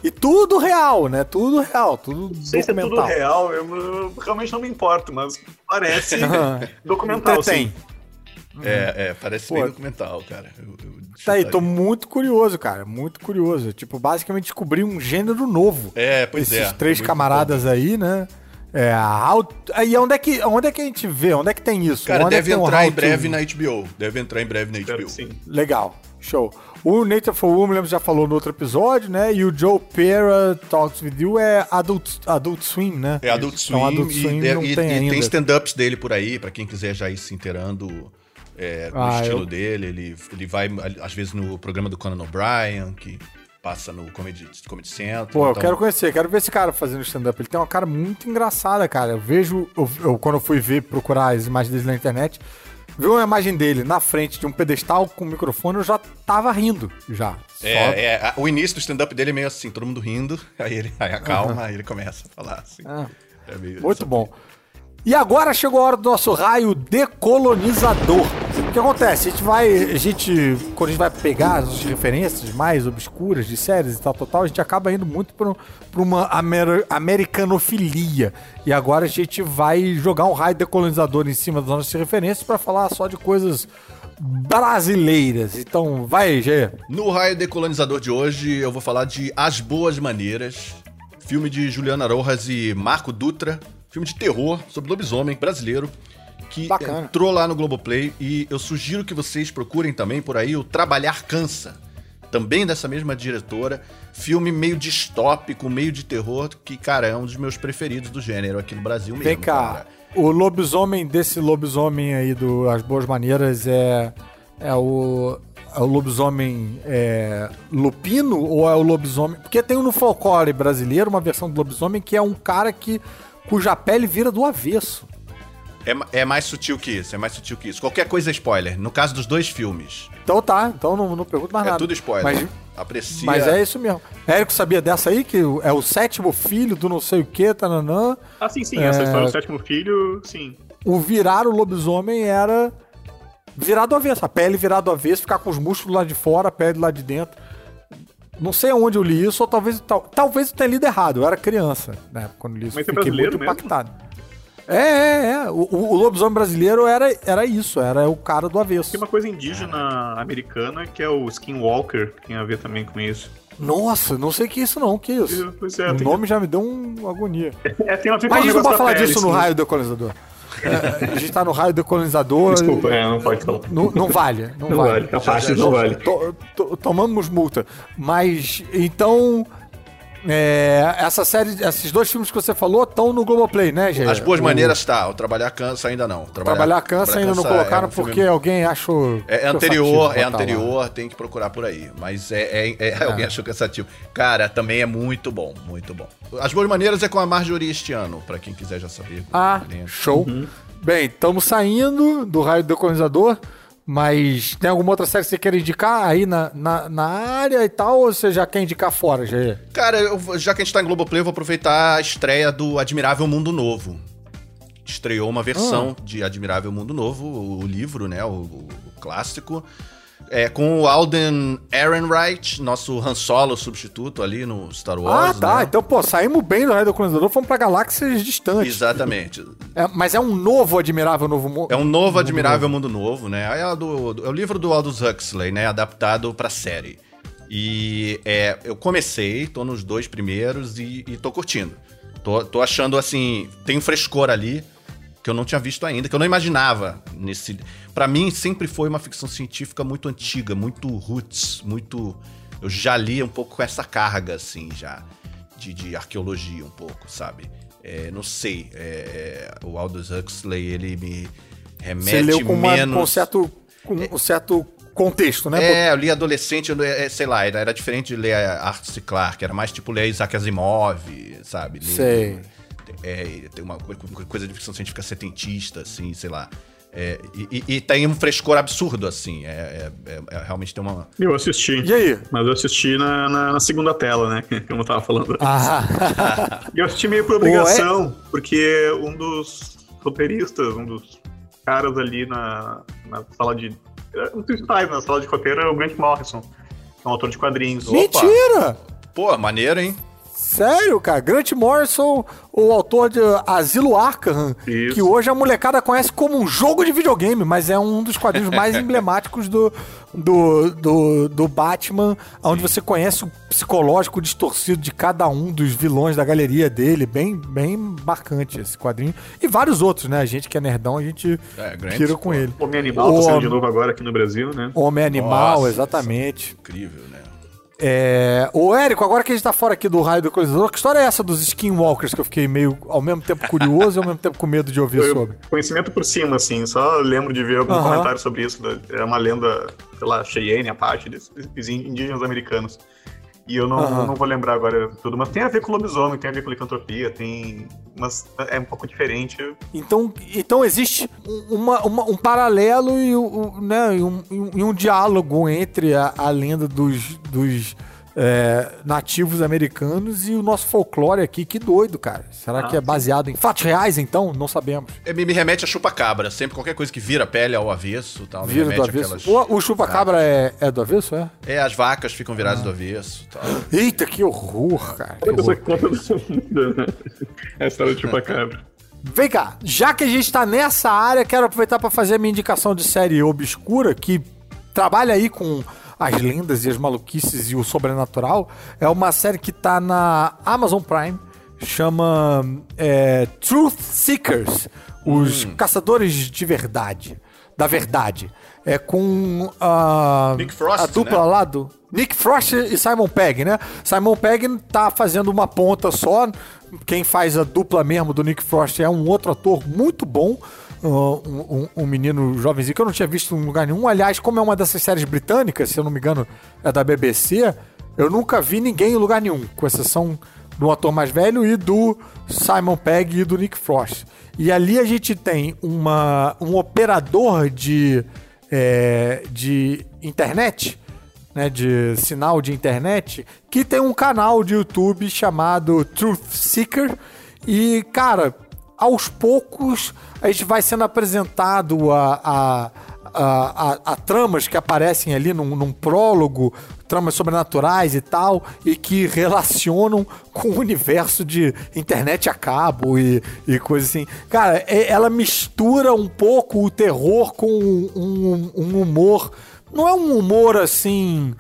E tudo real, né? Tudo real, tudo Não sei se é tudo documental. real, eu, realmente não me importo, mas parece documental, Entretém. sim. É, é, parece Pô. bem documental, cara. Eu- eu- Tá aí, tô muito curioso, cara. Muito curioso. Tipo, basicamente descobri um gênero novo. É, pois Esses é. três Muito camaradas aí, né? É, a how... Aí onde é, que, onde é que a gente vê? Onde é que tem isso? Cara, onde é que deve o entrar how em breve na HBO. Deve entrar em breve na HBO. sim. Legal, show. O Nathan for Woman já falou no outro episódio, né? E o Joe Pera Talks With You é Adult, Adult Swim, né? É Adult Swim, Então, Adult e, Swim e- não e- tem e tem stand-ups dele por aí, pra quem quiser já ir se inteirando é, no Ah, estilo eu- dele. Ele, ele vai, às vezes, no programa do Conan O'Brien, que passa no Comedy, Comedy Central. Pô, eu então- quero conhecer, quero ver esse cara fazendo stand-up. Ele tem uma cara muito engraçada, cara. Eu vejo, eu, eu- quando eu fui ver, procurar as imagens dele na internet, vi uma imagem dele na frente de um pedestal com microfone, eu já tava rindo, já. É, é, o início do stand-up dele é meio assim, todo mundo rindo, aí ele aí acalma, aí ele começa a falar assim. Ah, É muito bom. E agora chegou a hora do nosso raio decolonizador. O que acontece? A gente vai. A gente. Quando a gente vai pegar as referências mais obscuras de séries e tal, a gente acaba indo muito pra uma amer- americanofilia. E agora a gente vai jogar um raio decolonizador em cima das nossas referências pra falar só de coisas brasileiras. Então, vai, Gê. No raio decolonizador de hoje, eu vou falar de As Boas Maneiras, filme de Juliana Rojas e Marco Dutra, filme de terror sobre lobisomem brasileiro, que Bacana. entrou lá no Globoplay e eu sugiro que vocês procurem também por aí o Trabalhar Cansa, também dessa mesma diretora, filme meio distópico, meio de terror, que, cara, é um dos meus preferidos do gênero aqui no Brasil mesmo. Vem cá. cara. O lobisomem desse lobisomem aí do As Boas Maneiras é, é o. É o lobisomem é, lupino ou é o lobisomem. Porque tem no folclore brasileiro uma versão do lobisomem que é um cara que cuja pele vira do avesso. É, é mais sutil que isso, é mais sutil que isso. Qualquer coisa é spoiler. No caso dos dois filmes, Então tá, então não, não pergunto mais é nada. tudo spoiler. Mas, Aprecia. mas é isso mesmo. Érico sabia dessa aí, que é o sétimo filho do não sei o que, tananã. Ah, sim, sim, É. essa história do sétimo filho, sim. o virar o lobisomem era virar do avesso. A pele virar do avesso, ficar com os músculos lá de fora, a pele lá de dentro. Não sei aonde eu li isso, ou talvez, tal- talvez eu tenha lido errado. Eu era criança, né? Quando li isso. Mas é Fiquei brasileiro muito mesmo? impactado. É, é, é. O, o- lobisomem brasileiro era, era isso, era o cara do avesso. Tem uma coisa indígena americana que é o Skinwalker, que tem a ver também com isso. Nossa, não sei o que é isso não, que isso? Pois é, o nome já me deu uma agonia. É, tem a ver com Mas a gente não pode falar pele, disso no raio decolonizador. É, a gente tá no raio decolonizador. Desculpa, é, não pode falar. Não, não vale, não, Não vale. vale, a parte não vale. To- to- tomamos multa. Mas, então. É, essa série, esses dois filmes que você falou estão no Globoplay, né, gente? As boas maneiras tá, o trabalhar cansa ainda não. Trabalhar cansa ainda não Cansa colocaram é um filme- porque alguém achou. É, é anterior, cansativo é botar lá. anterior, tem que procurar por aí. Mas é, é- é- alguém achou cansativo. Cara, também é muito bom, muito bom. As boas maneiras é com a Marjorie este ano, pra quem quiser já saber. Ah, Lembra. show. Bem, estamos saindo do raio decolonizador. Mas tem alguma outra série que você quer indicar aí na, na, na área e tal? Ou você já quer indicar fora, Jair? Cara, eu já que a gente tá em Globoplay, eu vou aproveitar a estreia do Admirável Mundo Novo. Estreou uma versão Ah. de Admirável Mundo Novo, o, o livro, né? O- o clássico. É, com o Alden Ehrenreich, nosso Han Solo substituto ali no Star Ah, Wars. tá. né? Então, pô, saímos bem do raio decolonizador, fomos pra galáxias distantes. Exatamente. É, mas é um novo admirável novo mundo. É um novo Admirável Mundo Novo, né? É, do- do- é o livro do Aldous Huxley, né? Adaptado pra série. E é, eu comecei, tô nos dois primeiros e, e tô curtindo. Tô, tô achando, assim, tem um frescor ali que eu não tinha visto ainda, que eu não imaginava nesse... Pra mim, sempre foi uma ficção científica muito antiga, muito roots, muito... Eu já li um pouco com essa carga, assim, já, de, de arqueologia um pouco, sabe? é, não sei, é, é, o Aldous Huxley, ele me remete Você leu com, uma, menos... com certo, com um certo contexto, né? É, eu li adolescente, é, sei lá, era, era diferente de ler Arthur C. Clarke, era mais tipo ler Isaac Asimov, sabe? Ler, Sei. É, tem uma coisa de ficção científica setentista, assim, sei lá. É, e, e, tem um frescor absurdo, assim. É, é, é, é realmente tem uma. Eu assisti. E aí? Mas eu assisti na, na, na segunda tela, né? Como eu tava falando. Ah. eu assisti meio por obrigação, porque um dos roteiristas, um dos caras ali na, na sala de. Um dos principais na sala de roteiro é o Grant Morrison, que é um autor de quadrinhos. Mentira! Pô, maneiro, hein? Sério, cara? Grant Morrison, o autor de Asilo Arkham, Isso. que hoje a molecada conhece como um jogo de videogame, mas é um dos quadrinhos mais emblemáticos do, do, do, do Batman, onde você conhece o psicológico distorcido de cada um dos vilões da galeria dele. Bem, bem marcante esse quadrinho. E vários outros, né? A gente que é nerdão, a gente É, tira com ele. Homem Animal tá saindo de novo agora aqui no Brasil, né? Homem Animal, Nossa. exatamente. Incrível, né? É... Ô, Érico, agora que a gente tá fora aqui do raio do colecionador, que história é essa dos Skinwalkers que eu fiquei meio, ao mesmo tempo curioso e ao mesmo tempo com medo de ouvir Eu- sobre? Conhecimento por cima, assim, só lembro de ver algum comentário sobre isso. É uma lenda, sei lá, Cheyenne, Apache, desses desses indígenas americanos. E eu não, Aham. não vou lembrar agora tudo, mas tem a ver com lobisomem, tem a ver com licantropia, tem. Mas é um pouco diferente. Então, então existe um- uma, uma- um paralelo e, né, um, e um- e um diálogo entre a, a lenda dos, dos é, nativos americanos e o nosso folclore aqui. Que doido, cara. Será que é baseado em fatos reais, então? Não sabemos. É, Me, me remete a chupa-cabra. Sempre qualquer coisa que vira pele ao avesso tal. me Vira do remete avesso. àquelas- O, o chupa-cabra é, é do avesso, é? É, as vacas ficam viradas do avesso tal. Eita, que horror, cara. Que Essa horror. conta né? É a história do chupacabra. Vem cá, já que a gente tá nessa área, quero aproveitar para fazer a minha indicação de série obscura, que trabalha aí com as lendas e as maluquices e o sobrenatural. É uma série que tá na Amazon Prime, chama é, Truth Seekers, os caçadores de verdade, da verdade. É com a, Nick Frost, a dupla né? lá do Nick Frost e Simon Pegg, né? Simon Pegg tá fazendo uma ponta só. Quem faz a dupla mesmo do Nick Frost é um outro ator muito bom. Um, um- um menino jovenzinho que eu não tinha visto em lugar nenhum. Aliás, como é uma dessas séries britânicas, se eu não me engano, é da BBC, eu nunca vi ninguém em lugar nenhum, com exceção do ator mais velho e do Simon Pegg e do Nick Frost. E ali a gente tem uma, um operador de, é, de internet, né, de sinal de internet, que tem um canal de YouTube chamado Truth Seeker. E, cara, aos poucos a gente vai sendo apresentado a, a, a, a- a tramas que aparecem ali num, num prólogo, tramas sobrenaturais e tal, e que relacionam com o universo de internet a cabo e, e coisa assim. Cara, é- ela mistura um pouco o terror com um, um humor. Não é um humor assim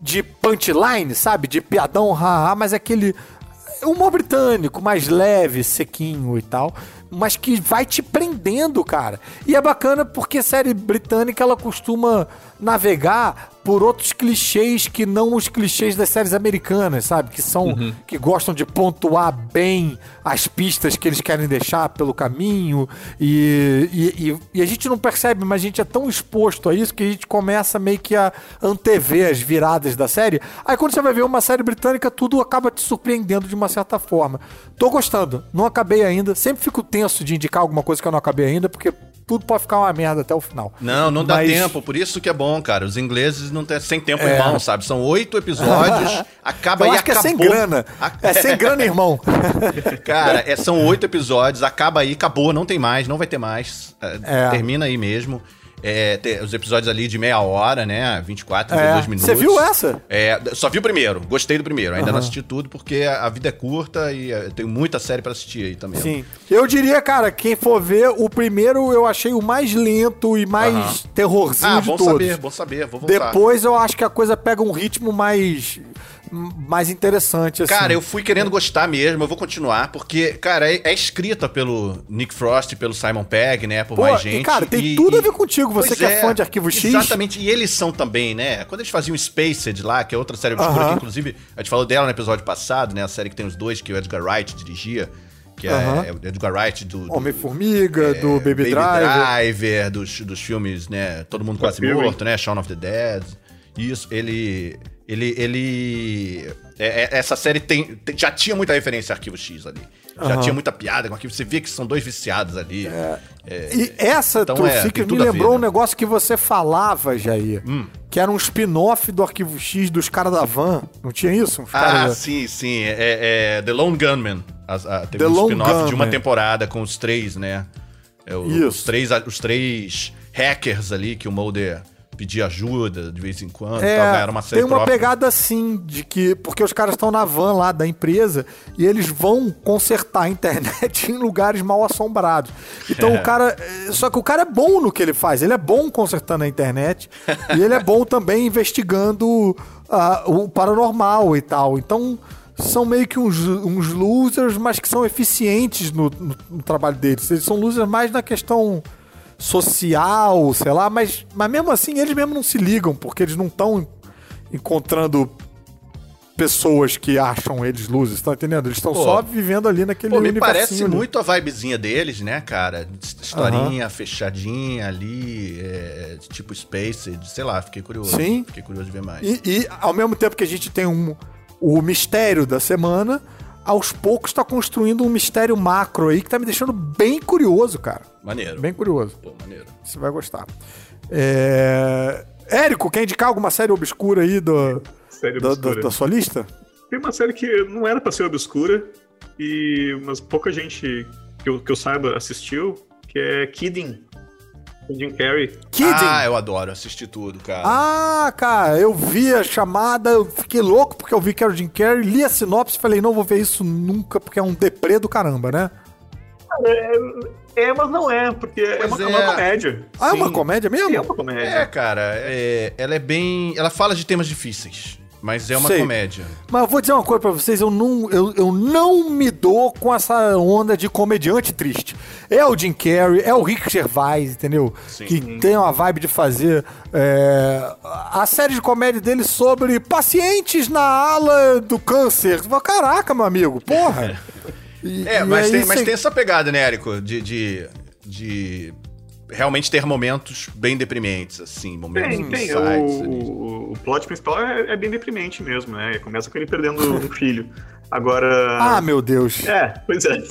de punchline, sabe? De piadão, haha, mas é aquele humor britânico, mais leve, sequinho e tal, mas que vai te prendendo, cara. E é bacana porque série britânica ela costuma navegar por outros clichês que não os clichês das séries americanas, sabe? Que são que gostam de pontuar bem as pistas que eles querem deixar pelo caminho e, e, e- e a gente não percebe, mas a gente é tão exposto a isso que a gente começa meio que a antever as viradas da série. Aí quando você vai ver uma série britânica, tudo acaba te surpreendendo de uma certa forma. Tô gostando, não acabei ainda. Sempre fico tenso de indicar alguma coisa que eu não acabei ainda, porque tudo pode ficar uma merda até o final. Não, não dá Mas- tempo, por isso que é bom, cara. Os ingleses não têm sem tempo É. em mão, sabe? São oito episódios, acaba Eu e acho que é sem acabou. grana. É sem grana, irmão. Cara, é- são oito episódios, acaba aí, acabou, não tem mais, não vai ter mais. É, É. Termina aí mesmo. É, os episódios ali de meia hora, né? 24, 32 É. minutos. Você viu essa? É, só vi o primeiro, gostei do primeiro. Ainda não assisti tudo porque a vida é curta e é, tem muita série pra assistir aí também. Sim. Eu diria, cara, quem for ver, o primeiro eu achei o mais lento e mais Aham. terrorzinho Ah, de bom todos. saber, bom saber, vou voltar. Depois eu acho que a coisa pega um ritmo mais mais interessante assim. Cara, eu fui querendo gostar mesmo, eu vou continuar, porque, cara, é, é escrita pelo Nick Frost e pelo Simon Pegg, né? Por Pô, mais e, gente. cara, tem e- tudo a e- ver contigo, você que é fã de Arquivo X. Exatamente, e eles são também, né? Quando eles faziam Spaced lá, que é outra série obscura, Aham. que inclusive a gente falou dela no episódio passado, né? A série que tem os dois, que o Edgar Wright dirigia. que é, Aham. é o Edgar Wright do, do Homem-Formiga, do é, Baby, Driver. Driver, dos, dos filmes, né? Todo mundo quase morto, né? Shaun of the Dead. Isso, ele. Ele. ele é- é- essa série tem, tem- já tinha muita referência a Arquivo X ali. Já Aham. tinha muita piada com arquivo. Você vê que são dois viciados ali. É, E essa, Então tu, é, me a ver, lembrou um né? negócio que você falava, Jair. Hum. Que era um spin-off do Arquivo X dos caras da van. Não tinha isso? Ah, sim, sim. É, é The Lone Gunman. As- a- teve The um spin-off de uma temporada com os três, né? É, o- Isso. Os três, os três hackers ali que o Mulder pedia ajuda de vez em quando. É, tal, ganharam uma série tem uma própria. pegada assim, de que. Porque os caras estão na van lá da empresa e eles vão consertar a internet em lugares mal assombrados. Então É. o cara. eh, Só que o cara é bom no que ele faz. Ele é bom consertando a internet e ele é bom também investigando ah, o paranormal e tal. Então. São meio que uns, uns losers, mas que são eficientes no, no- no trabalho deles. Eles são losers mais na questão social, sei lá, mas, mas mesmo assim eles mesmo não se ligam, porque eles não estão encontrando pessoas que acham eles losers, tá entendendo? Eles estão só vivendo ali naquele Pô, me parece ali. muito a vibezinha deles, né, cara? Historinha fechadinha ali, é, tipo Space, sei lá, fiquei curioso. Sim. Fiquei curioso de ver mais. E, e, ao mesmo tempo que a gente tem um, o mistério da semana, aos poucos tá construindo um mistério macro aí que tá me deixando bem curioso, cara. Maneiro. Bem curioso. Pô, maneiro. Você vai gostar. É... Érico, quer indicar alguma série obscura aí do, Série obscura. da sua lista? Tem uma série que não era pra ser obscura, e, mas pouca gente que eu, que eu saiba assistiu, que é Kidding, com Jim Carrey. Kidding. Ah, eu adoro assistir tudo, cara. Ah, cara, eu vi a chamada, eu fiquei louco porque eu vi que era o Jim Carrey, li a sinopse e falei, não vou ver isso nunca, porque é um deprê do caramba, né? É, é, mas não é, porque é uma, é. uma comédia. Ah, é uma Sim. comédia mesmo? É uma comédia. É, cara, é- ela é bem. Ela fala de temas difíceis, mas é uma Sei. comédia. Mas eu vou dizer uma coisa pra vocês, eu não, eu, eu não me dou com essa onda de comediante triste. É o Jim Carrey, é o Rick Gervais, entendeu? Sim. Que tem uma vibe de fazer é, a série de comédia dele sobre pacientes na ala do câncer. Caraca, meu amigo, porra! E- É, e mas, aí tem, mas você- tem essa pegada, né, Érico? De, de, de realmente ter momentos bem deprimentes, assim, momentos Tem, tem. insights O, ali. o, plot principal é, é bem deprimente mesmo, né? Começa com ele perdendo um filho. Agora. Ah, meu Deus. É, pois é.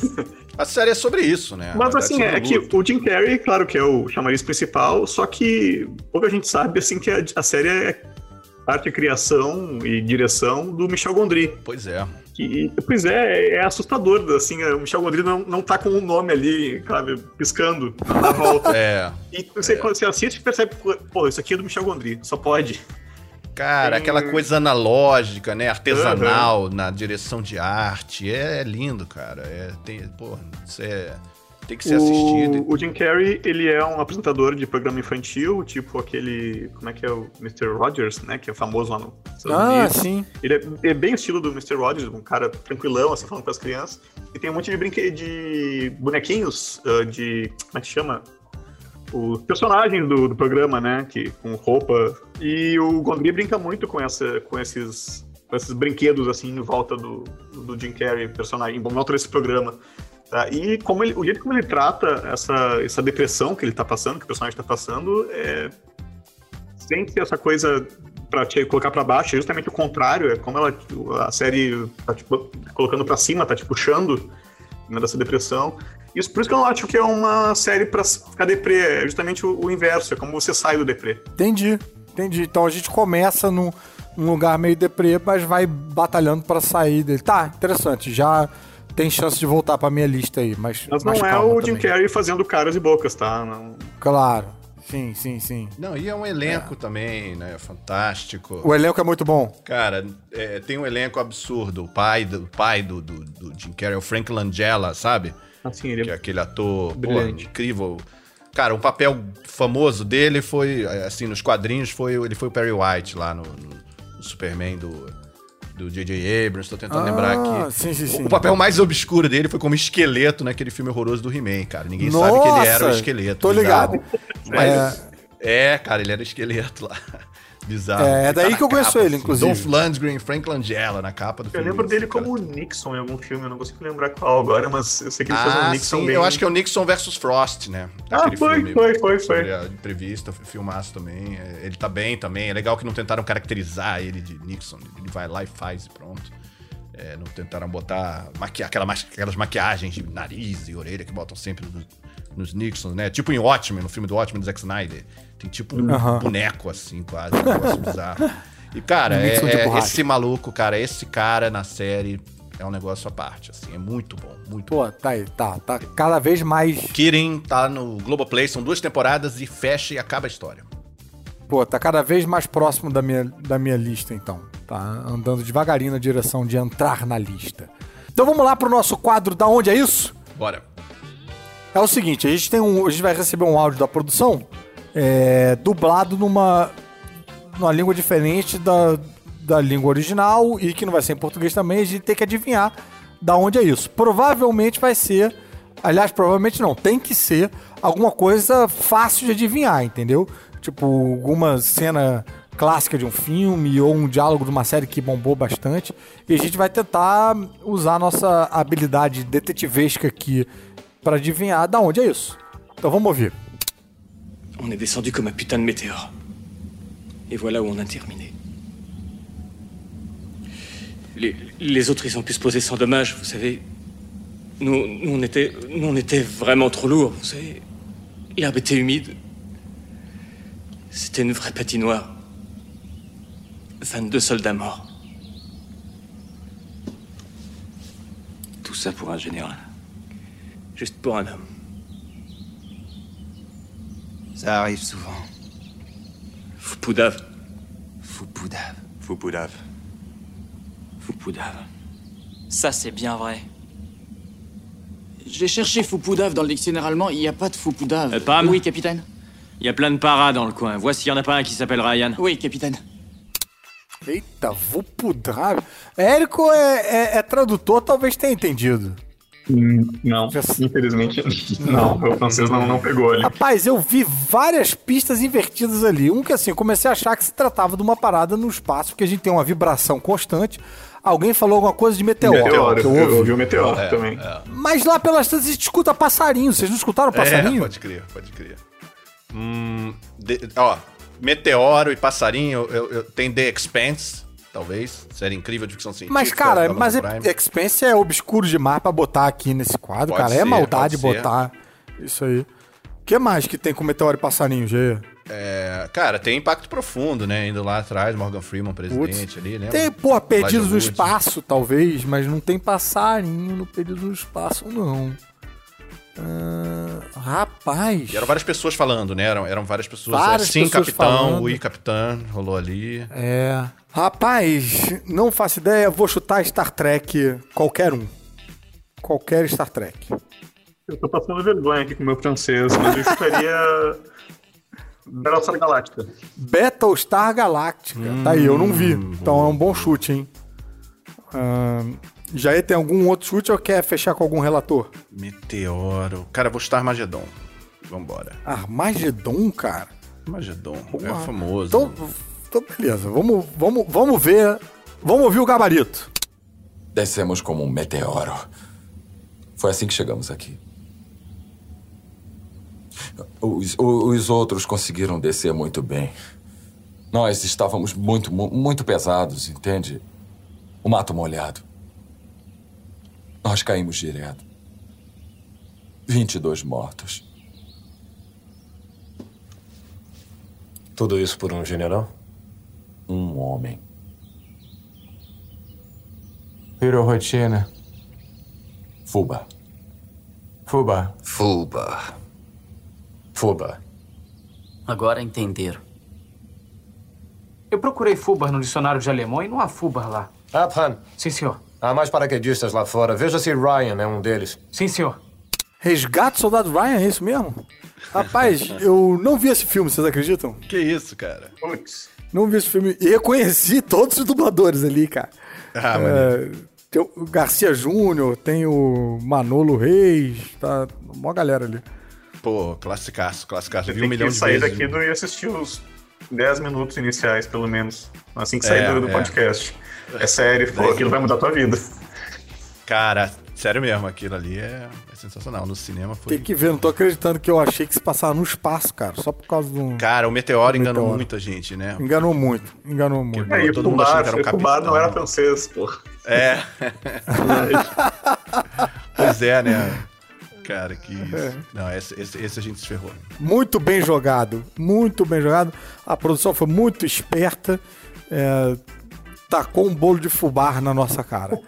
A série é sobre isso, né? Mas assim, é sobre que o Jim Carrey, claro que é o chamariz principal, só que pouca gente sabe assim que a, a série é arte, criação e direção do Michel Gondry. Pois é. Que, pois é, é assustador, assim, o Michel Gondry não, não tá com o nome ali, sabe, piscando na volta. É. E você, quando você assiste, percebe, pô, isso aqui é do Michel Gondry, só pode. Cara, Tem- aquela coisa analógica, né? Artesanal na direção de arte. É lindo, cara. É, tem, porra, isso é, tem que ser assistido. O, o Jim Carrey, ele é um apresentador de programa infantil, tipo aquele, como é que é o Mr. Rogers, né, que é famoso lá no Estados Ah, Unidos. sim. Ele é, é bem o estilo do Mr. Rogers, um cara tranquilão, assim, falando com as crianças. E tem um monte de brinque de bonequinhos, ah, de. Como é que chama? Os personagens do, do programa, né? Que, com roupa. E o Gondry brinca muito com, essa, com esses. Com esses brinquedos, assim, em volta do, do Jim Carrey, personagem, em volta desse programa. Tá? E como ele, o jeito como ele trata essa, essa depressão que ele tá passando, que o personagem tá passando, é, sem ser essa coisa pra te colocar pra baixo, é justamente o contrário, é como ela, a série tá tipo, colocando pra cima, tá te puxando né, dessa depressão. Isso, por isso que eu não acho que é uma série pra ficar deprê, é justamente o, o inverso, é como você sai do deprê. Entendi, entendi. Então a gente começa num, num lugar meio deprê, mas vai batalhando pra sair dele. Tá, interessante. Já tem chance de voltar pra minha lista aí, mas. Mas não mas é o Jim. Carrey fazendo caras e bocas, tá? Não- Claro. Sim, sim, sim. Não, e é um elenco também, né? Fantástico. O elenco é muito bom. Cara, é, tem um elenco absurdo. O pai do, pai do, do, do Jim Carrey, o Frank Langella, sabe? Assim, ele Que é aquele ator pô, Brilhante. incrível. Cara, um papel famoso dele foi, assim, nos quadrinhos, foi, ele foi o Perry White lá no- no Superman do, do J.J. Abrams, tô tentando lembrar Ah, aqui. sim, sim, sim. O papel mais obscuro dele foi como esqueleto naquele filme horroroso do He-Man, cara. Ninguém sabe que ele era o Nossa, esqueleto. Tô ligado. Mas, é... cara, ele era esqueleto lá. Bizarro. É, é daí Tá que eu conheço capa, ele, assim. inclusive. Dolph Lundgren, Frank Langella na capa do Eu filme. lembro dele Cara. como Nixon em algum filme, eu não consigo lembrar qual agora, mas eu sei que ele fez um Ah, Nixon sim, bem... eu acho que é o Nixon versus Frost, né? Ah, foi, foi, foi, foi. a entrevista, filmaço também. É, Ele tá bem também. É legal que não tentaram caracterizar ele de Nixon. Ele vai lá e faz e pronto. É, não tentaram botar maqui aquela ma- aquelas maquiagens de nariz e orelha que botam sempre no- nos Nixons, né? Tipo em Watchmen, no filme do Watchmen do Zack Snyder. Tem tipo um Aham. boneco assim, quase. Um negócio bizarro. E, cara, é- é- esse maluco, cara, esse cara na série é um negócio à parte, assim. É muito bom, muito bom. Pô, tá aí, tá, tá cada vez mais. Kirin tá no Globoplay, são duas temporadas e fecha e acaba a história. Pô, tá cada vez mais próximo da minha, da minha lista, então. Tá andando devagarinho na direção de entrar na lista. Então vamos lá pro nosso quadro Da Onde é Isso? Bora. É o seguinte, a gente tem um. A gente vai receber um áudio da produção é, dublado numa, numa língua diferente da, da língua original e que não vai ser em português também, a gente tem que adivinhar da onde é isso. Provavelmente vai ser. Aliás, provavelmente não, tem que ser alguma coisa fácil de adivinhar, entendeu? Tipo, alguma cena clássica de um filme ou um diálogo de uma série que bombou bastante. E a gente vai tentar usar a nossa habilidade detetivesca aqui pra adivinhar da onde é isso. Então vamos ouvir. On est descendu comme un putain de météore. Et voilà où on a terminé. Les, autres, ils ont pu se poser sans dommage, vous savez. Nous, nous, on était, nous, on était vraiment trop lourds, vous savez. L'herbe était humide. C'était une vraie patinoire. 22 soldats morts. Tout ça pour un général. Juste pour un homme. Ça arrive souvent. Foupoudave. Foupoudave. Foupoudave. Foupoudave. Ça, c'est bien vrai. J'ai cherché Foupoudave dans le dictionnaire allemand, il n'y a pas de Foupoudave. Euh, Pam Oui, capitaine. Il y a plein de paras dans le coin. Vois s'il y en a pas un qui s'appelle Ryan. Oui, capitaine. Eita, vou pudrar. Érico é, é- é tradutor, talvez tenha entendido. Hum, Não, infelizmente não. O francês não, não pegou ali. Rapaz, eu vi várias pistas invertidas ali. Um que assim, eu comecei a achar que se tratava de uma parada no espaço, porque a gente tem uma vibração constante. Alguém falou alguma coisa de meteoro. Meteoro, que eu eu ouvi. ouvi o meteoro também. Mas lá pelas tantas a gente escuta passarinho. Vocês não escutaram passarinho? É, pode crer, pode crer. Hum, de- ó, Meteoro e Passarinho, eu, eu- tem The Expanse, talvez. Série incrível de ficção científica. Mas, cara, da mas Prime. Expense é obscuro demais pra botar aqui nesse quadro, Pode cara. é ser, maldade pode ser. botar isso aí. O que mais que tem com meteoro e passarinho, Gê? É, cara, tem Impacto Profundo, né? Indo lá atrás, Morgan Freeman, presidente ali, né? Tem, porra, Perdidos no. Espaço, talvez, mas não tem passarinho no Perdidos no Espaço, não. Ah, rapaz. E eram várias pessoas falando, né? Eram, eram várias pessoas. Várias é, sim, pessoas capitão, falando. ui, capitão, rolou ali. É. Rapaz, não faço ideia, vou chutar Star Trek qualquer um. Qualquer Star Trek. Eu tô passando vergonha aqui com o meu francês, mas eu chutaria. Battlestar Galactica. Battlestar Galactica. Tá aí, eu não vi. Então é um bom chute, hein? Ahn, Jair, tem algum outro chute ou quer fechar com algum relator? Meteoro. Cara, eu vou chutar Armagedon. Vambora. Armagedon, cara. Armagedon. É famoso. Então, então beleza. Vamos, vamos, vamos ver. Vamos ouvir o gabarito. Descemos como um meteoro. Foi assim que chegamos aqui. Os, os outros conseguiram descer muito bem. Nós estávamos muito, mu- muito pesados, entende? O mato molhado. Nós caímos direto. 22 mortos. Tudo isso por um general? Um homem. Virou rotina. Fuba. Fuba. Fuba. Fuba. Agora entenderam. Eu procurei Fubar no dicionário de alemão e não há Fubar lá. Abhan, Sim, senhor. há mais paraquedistas lá fora. Veja se Ryan é um deles. Sim, senhor. Resgate Soldado Ryan, é isso mesmo? Rapaz, eu não vi esse filme, vocês acreditam? Que isso, cara? Putz. Não vi esse filme e reconheci todos os dubladores ali, cara. Ah, É, tem o Garcia Júnior, tem o Manolo Reis, tá uma galera ali. Pô, classicaço, classicaço. Eu Vi um milhão que de sair vezes. daqui do- e assistir os 10 minutos iniciais, pelo menos. Assim que É, sair do, do é. podcast. É sério, pô, aquilo vai mudar a tua vida. Cara, sério mesmo, aquilo ali é, é sensacional. No cinema foi. Tem que ver, não tô acreditando que eu achei que se passava no espaço, cara. Só por causa do. Cara, o Meteoro O enganou Meteoro. muita gente, né? Enganou muito, enganou muito. Aí, todo pro mundo bar, que era um foi pro bar, capitão. não era francês, pô. É. pois é, né? Cara, que É. isso. Não, esse, esse, esse a gente se ferrou. Muito bem jogado, muito bem jogado. A produção foi muito esperta. É, tacou um bolo de fubá na nossa cara.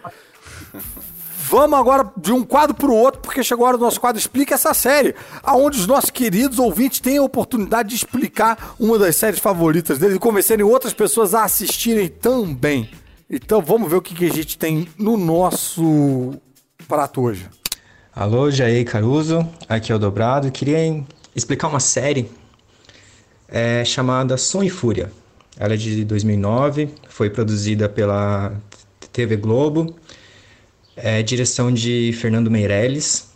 Vamos agora de um quadro para o outro, porque chegou a hora do nosso quadro Explica essa série, aonde os nossos queridos ouvintes têm a oportunidade de explicar uma das séries favoritas deles e convencerem outras pessoas a assistirem também. Então vamos ver o que, que a gente tem no nosso prato hoje. Alô, Jair Caruso, aqui é o Dobrado. Queria explicar uma série é, chamada Som e Fúria. Ela é de 2009, foi produzida pela TV Globo, é direção de Fernando Meirelles,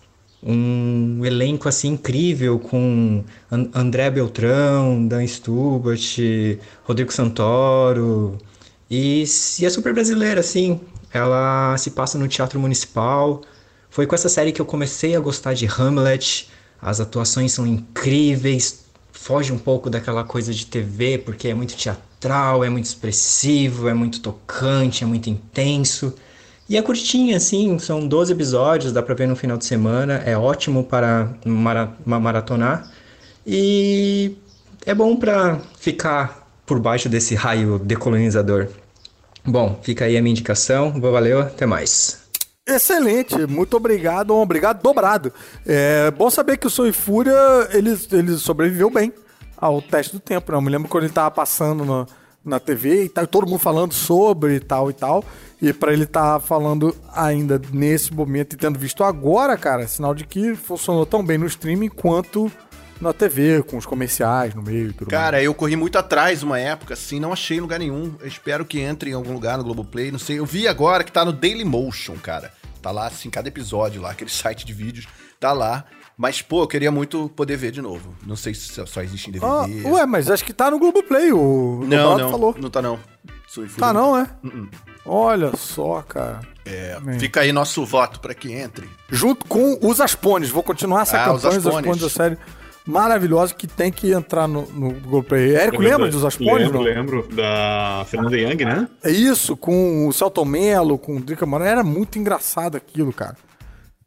um elenco assim incrível com An- André Beltrão, Dan Stubart, Rodrigo Santoro e, e é super brasileira assim. Ela se passa no Teatro Municipal. Foi com essa série que eu comecei a gostar de Hamlet. As atuações são incríveis, foge um pouco daquela coisa de TV, porque é muito teatral, é muito expressivo, é muito tocante, é muito intenso. E é curtinha, assim, são 12 episódios, dá pra ver no final de semana, é ótimo para mara ma- maratonar. E é bom pra ficar por baixo desse raio decolonizador. Bom, fica aí a minha indicação, valeu, até mais. Excelente, muito obrigado, obrigado dobrado. É bom saber que o e Fúria ele, ele sobreviveu bem ao teste do tempo, né? Eu me lembro quando ele tava passando na, na TV e tal, todo mundo falando sobre e tal e tal. E pra ele estar falando ainda nesse momento e tendo visto agora, cara, é sinal de que funcionou tão bem no streaming quanto na TV, com os comerciais no meio e tudo mais. Cara, eu corri muito atrás uma época, assim, não achei em lugar nenhum. Eu espero que entre em algum lugar no Globoplay, não sei. Eu vi agora que tá no Dailymotion, cara. Tá lá, assim, cada episódio lá, aquele site de vídeos, tá lá. Mas, pô, eu queria muito poder ver de novo. Não sei se só existe em DVD. Ah, ué, mas acho que tá no Globoplay, o não, Roberto não, falou. não tá não. Tá não, é? Uh-uh. Olha só, cara. É, Man. fica aí nosso voto pra que entre. junto com os Aspones. Vou continuar essa Ah, campanha, os Aspones. Da série maravilhosa que tem que entrar no, no Globoplay. Érico, lembra dos Aspones? Lembro, não? lembro. Da Fernanda Young, né? É isso, com o Celton Mello, com o Drica Moraes. Era muito engraçado aquilo, cara.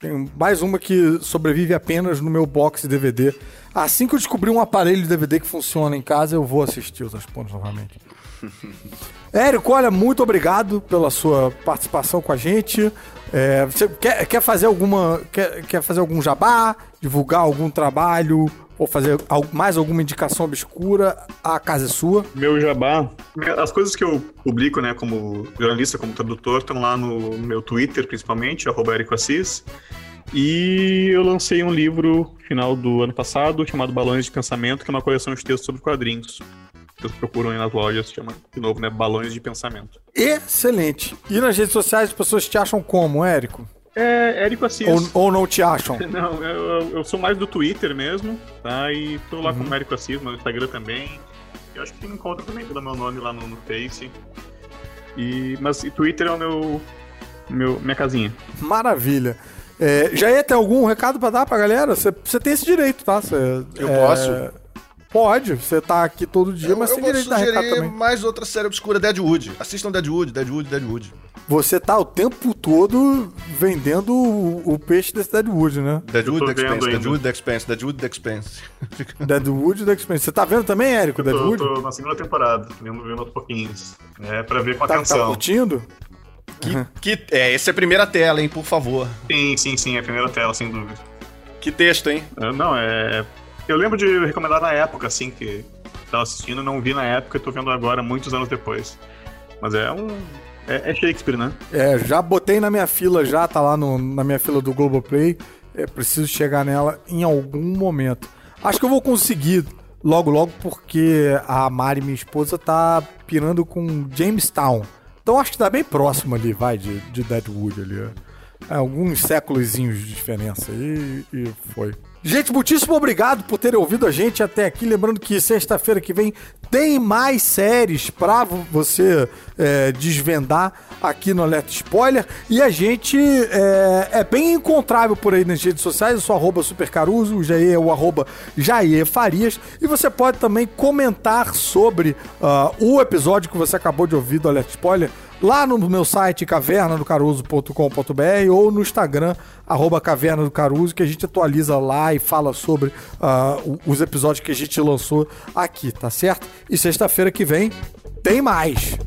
Tem mais uma que sobrevive apenas no meu box de DVD. Assim que eu descobrir um aparelho de DVD que funciona em casa, eu vou assistir os Aspones novamente. Érico, olha, muito obrigado pela sua participação com a gente. É, você quer, quer fazer alguma. Quer, quer fazer algum jabá? Divulgar algum trabalho? Ou fazer mais alguma indicação obscura? A casa é sua. Meu jabá. As coisas que eu publico, né, como jornalista, como tradutor, estão lá no meu Twitter, principalmente, arroba Érico Assis. E eu lancei um livro no final do ano passado, chamado Balões de Pensamento, que é uma coleção de textos sobre quadrinhos. Vocês procuram aí nas lojas, chama de novo, né? Balões de Pensamento. Excelente. E nas redes sociais as pessoas te acham como, Érico? É, Érico Assis. Ou, ou não te acham? Não, eu, eu- sou mais do Twitter mesmo, tá? E tô lá Uhum. com o Érico Assis no Instagram também. Eu acho que me encontra também pelo meu nome lá no, no Face. E, mas e Twitter é o meu, meu minha casinha. Maravilha. É, já ia ter algum recado pra dar pra galera? Você você tem esse direito, tá? Cê, Eu é, posso? Pode, você tá aqui todo dia, mas eu tem vou direito sugerir mais outra série obscura, Deadwood. Assistam Deadwood, Deadwood, Deadwood. Você tá o tempo todo vendendo o, o peixe desse Deadwood, né? Deadwood, Eu The Expense. Deadwood, The Expense, Deadwood, The Expense. Deadwood da Expense. Você tá vendo também, Érico, Eu tô, Deadwood? tô na segunda temporada, vendo, vendo aos pouquinhos. É, pra ver com Tá, tá atenção. curtindo? Que, é, essa é a primeira tela, hein, por favor. sim, sim, sim, é a primeira tela, sem dúvida. Que texto, hein? É, Não, é. Eu lembro de recomendar na época, assim, que tava assistindo, não vi na época e tô vendo agora, muitos anos depois. Mas é um. É, é Shakespeare, né? É, já botei na minha fila, já tá lá no- na minha fila do Globoplay. É, preciso chegar nela em algum momento. Acho que eu vou conseguir logo, logo, porque a Mari, minha esposa, tá pirando com Jamestown. Então acho que tá bem próximo ali, vai, de, de Deadwood ali. É, alguns séculozinhos de diferença aí e foi. Gente, muitíssimo obrigado por terem ouvido a gente até aqui. Lembrando que sexta-feira que vem tem mais séries pra vo- você é, desvendar aqui no Alerta Spoiler. E a gente é, é bem encontrável por aí nas redes sociais. Eu sou arroba supercaruso, o Jair é o arroba Jair Farias. E você pode também comentar sobre ah, o episódio que você acabou de ouvir do Alerta Spoiler lá no meu site cavernadocaruso.com.br ou no Instagram, arroba Caverna do Caruso, que a gente atualiza lá e fala sobre o- os episódios que a gente lançou aqui, tá certo? E sexta-feira que vem tem mais.